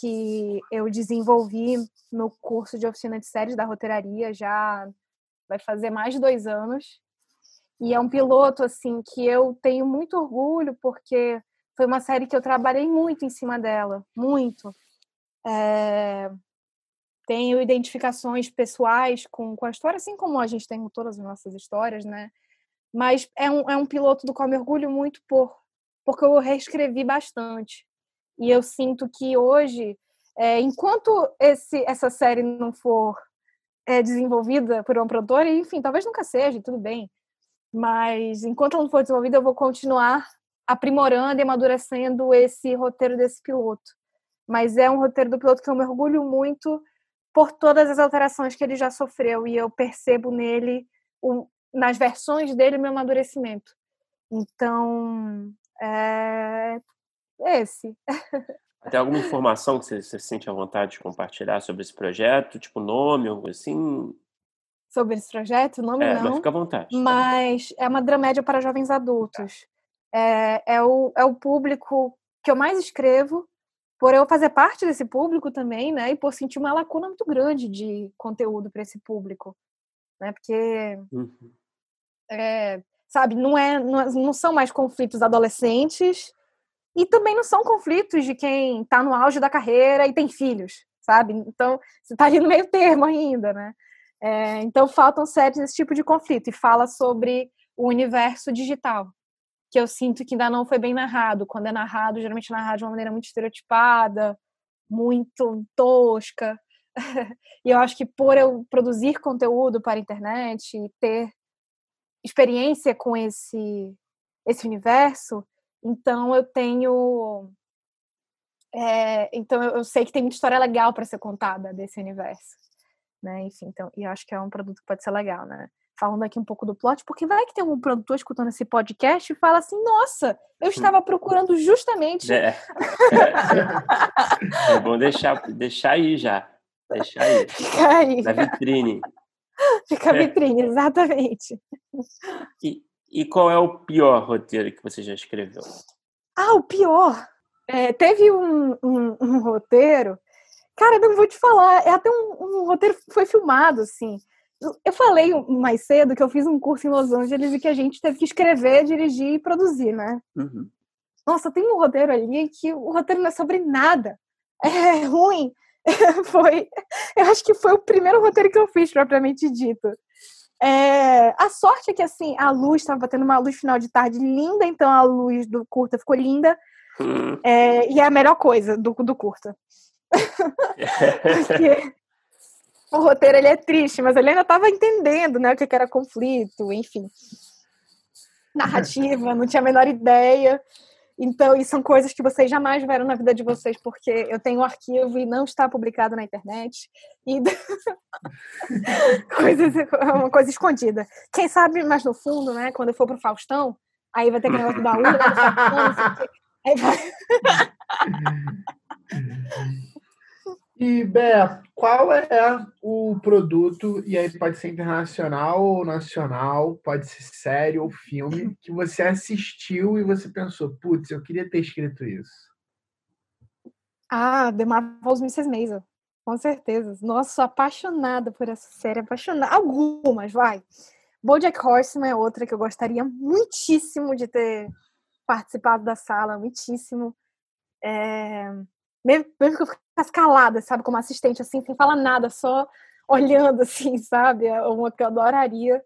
que eu desenvolvi no curso de oficina de séries da roteiraria já vai fazer mais de dois anos. E é um piloto, assim, que eu tenho muito orgulho, porque foi uma série que eu trabalhei muito em cima dela, muito. É, tenho identificações pessoais com, com a história, assim como a gente tem com todas as nossas histórias, né? Mas é um, é um piloto do qual me orgulho muito por, porque eu reescrevi bastante. E eu sinto que hoje, é, enquanto esse, essa série não for é, desenvolvida por uma produtora, enfim, talvez nunca seja, tudo bem. Mas enquanto ela não for desenvolvida, eu vou continuar aprimorando e amadurecendo esse roteiro desse piloto. Mas é um roteiro do piloto que eu me orgulho muito por todas as alterações que ele já sofreu e eu percebo nele, o, nas versões dele, meu amadurecimento. Então, é esse. Tem alguma informação que você, você sente à vontade de compartilhar sobre esse projeto? Tipo nome, algo assim? Sobre esse projeto? Nome é, não. Mas fica à vontade. Tá mas é uma dramédia para jovens adultos. É, é, o, é o público que eu mais escrevo, por eu fazer parte desse público também, né? E por sentir uma lacuna muito grande de conteúdo para esse público, né? Porque, uhum. é, sabe, não é, não, é, não são mais conflitos adolescentes e também não são conflitos de quem está no auge da carreira e tem filhos, sabe? Então, você está ali no meio termo ainda, né? É, então, faltam séries desse tipo de conflito e fala sobre o universo digital, que eu sinto que ainda não foi bem narrado. Quando é narrado, geralmente é narrado de uma maneira muito estereotipada, muito tosca. e eu acho que por eu produzir conteúdo para a internet e ter experiência com esse esse universo, então eu tenho. É, então eu, sei que tem muita história legal para ser contada desse universo. Né? Enfim, então, e eu acho que é um produto que pode ser legal, né? Falando aqui um pouco do plot, porque vai que tem um produtor escutando esse podcast e fala assim: Nossa, eu estava procurando justamente. É, é bom deixar, deixar aí já. Deixar aí. Fica aí. Na vitrine. Fica a vitrine, exatamente. E, e qual é o pior roteiro que você já escreveu? Ah, o pior. É, teve um, um, um, roteiro. Cara, não vou te falar. É até um, um, roteiro que foi filmado, assim. Eu falei mais cedo que eu fiz um curso em Los Angeles e que a gente teve que escrever, dirigir e produzir, né? Uhum. Nossa, tem um roteiro ali que o roteiro não é sobre nada. É ruim. foi. Eu acho que foi o primeiro roteiro que eu fiz, propriamente dito. É, a sorte é que assim, a luz estava tendo uma luz final de tarde linda, então a luz do curta ficou linda. Hum. É, e é a melhor coisa do, do curta. Porque o roteiro ele é triste, mas ele ainda estava entendendo né, o que era conflito, enfim. Narrativa, não tinha a menor ideia. Então, e são coisas que vocês jamais verão na vida de vocês, porque eu tenho um arquivo e não está publicado na internet. E coisas, uma coisa escondida. Quem sabe mais no fundo, né? Quando eu for pro Faustão, aí vai ter que negócio do baú, né, Aí vai... E, Bé, qual é o produto, e aí pode ser internacional ou nacional, pode ser série ou filme, que você assistiu e você pensou, putz, eu queria ter escrito isso? Ah, The Marvelous Mrs. Maisel. Com certeza. Nossa, sou apaixonada por essa série, apaixonada. Algumas, vai. BoJack Horseman é outra que eu gostaria muitíssimo de ter participado da sala, muitíssimo. É mesmo, que eu ficasse calada, sabe, como assistente, assim, sem falar nada, só olhando, assim, sabe, é uma que eu adoraria.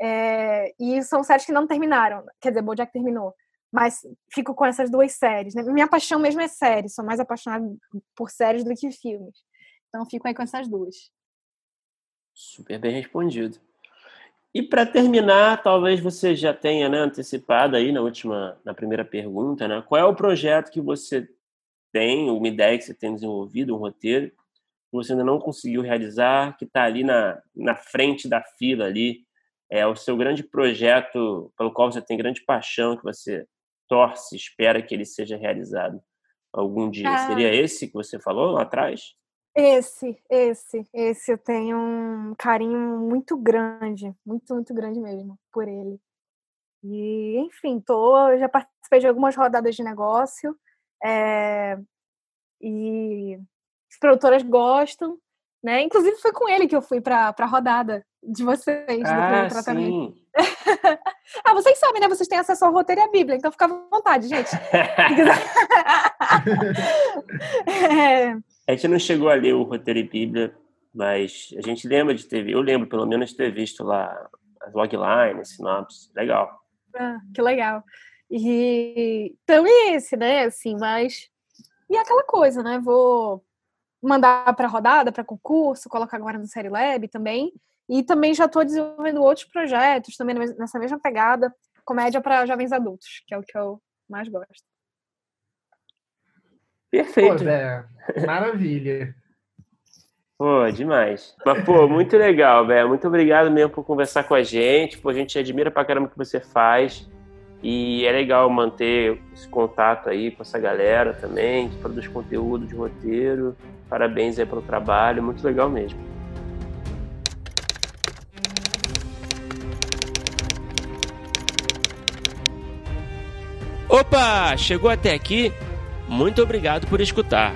É, e são séries que não terminaram, quer dizer, BoJack terminou, mas fico com essas duas séries. Né? Minha paixão mesmo é séries, sou mais apaixonada por séries do que filmes. Então fico aí com essas duas. Super bem respondido. E para terminar, talvez você já tenha né, antecipado aí na última, na primeira pergunta, né? Qual é o projeto que você tem, uma ideia que você tem desenvolvido, um roteiro, que você ainda não conseguiu realizar, que está ali na, na frente da fila ali, é o seu grande projeto pelo qual você tem grande paixão, que você torce, espera que ele seja realizado algum dia. Ah. Seria esse que você falou lá atrás? Esse, esse, esse eu tenho um carinho muito grande, muito, muito grande mesmo por ele. E, enfim, tô, já participei de algumas rodadas de negócio, é, e as produtoras gostam, né? Inclusive foi com ele que eu fui para a rodada de vocês ah, do tratamento. ah, vocês sabem, né? Vocês têm acesso ao roteiro e à Bíblia, então fica à vontade, gente. é, A gente não chegou a ler o roteiro e Bíblia, mas a gente lembra de ter, eu lembro pelo menos de ter visto lá as loglines, sinopse, legal. Ah, que legal. E então é esse, né? Assim, mas e é aquela coisa, né? Vou mandar para rodada, para concurso, colocar agora no Série Lab também. E também já estou desenvolvendo outros projetos também nessa mesma pegada, comédia para jovens adultos, que é o que eu mais gosto. Perfeito. Pô, Bé, maravilha. Pô, demais. Mas, pô, muito legal, Bé. Muito obrigado mesmo por conversar com a gente. Pô, a gente admira pra caramba o que você faz. E é legal manter esse contato aí com essa galera também, que produz conteúdo de roteiro. Parabéns aí pelo trabalho, muito legal mesmo. Opa, chegou até aqui? Muito obrigado por escutar.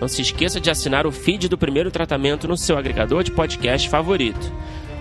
Não se esqueça de assinar o feed do primeiro tratamento no seu agregador de podcast favorito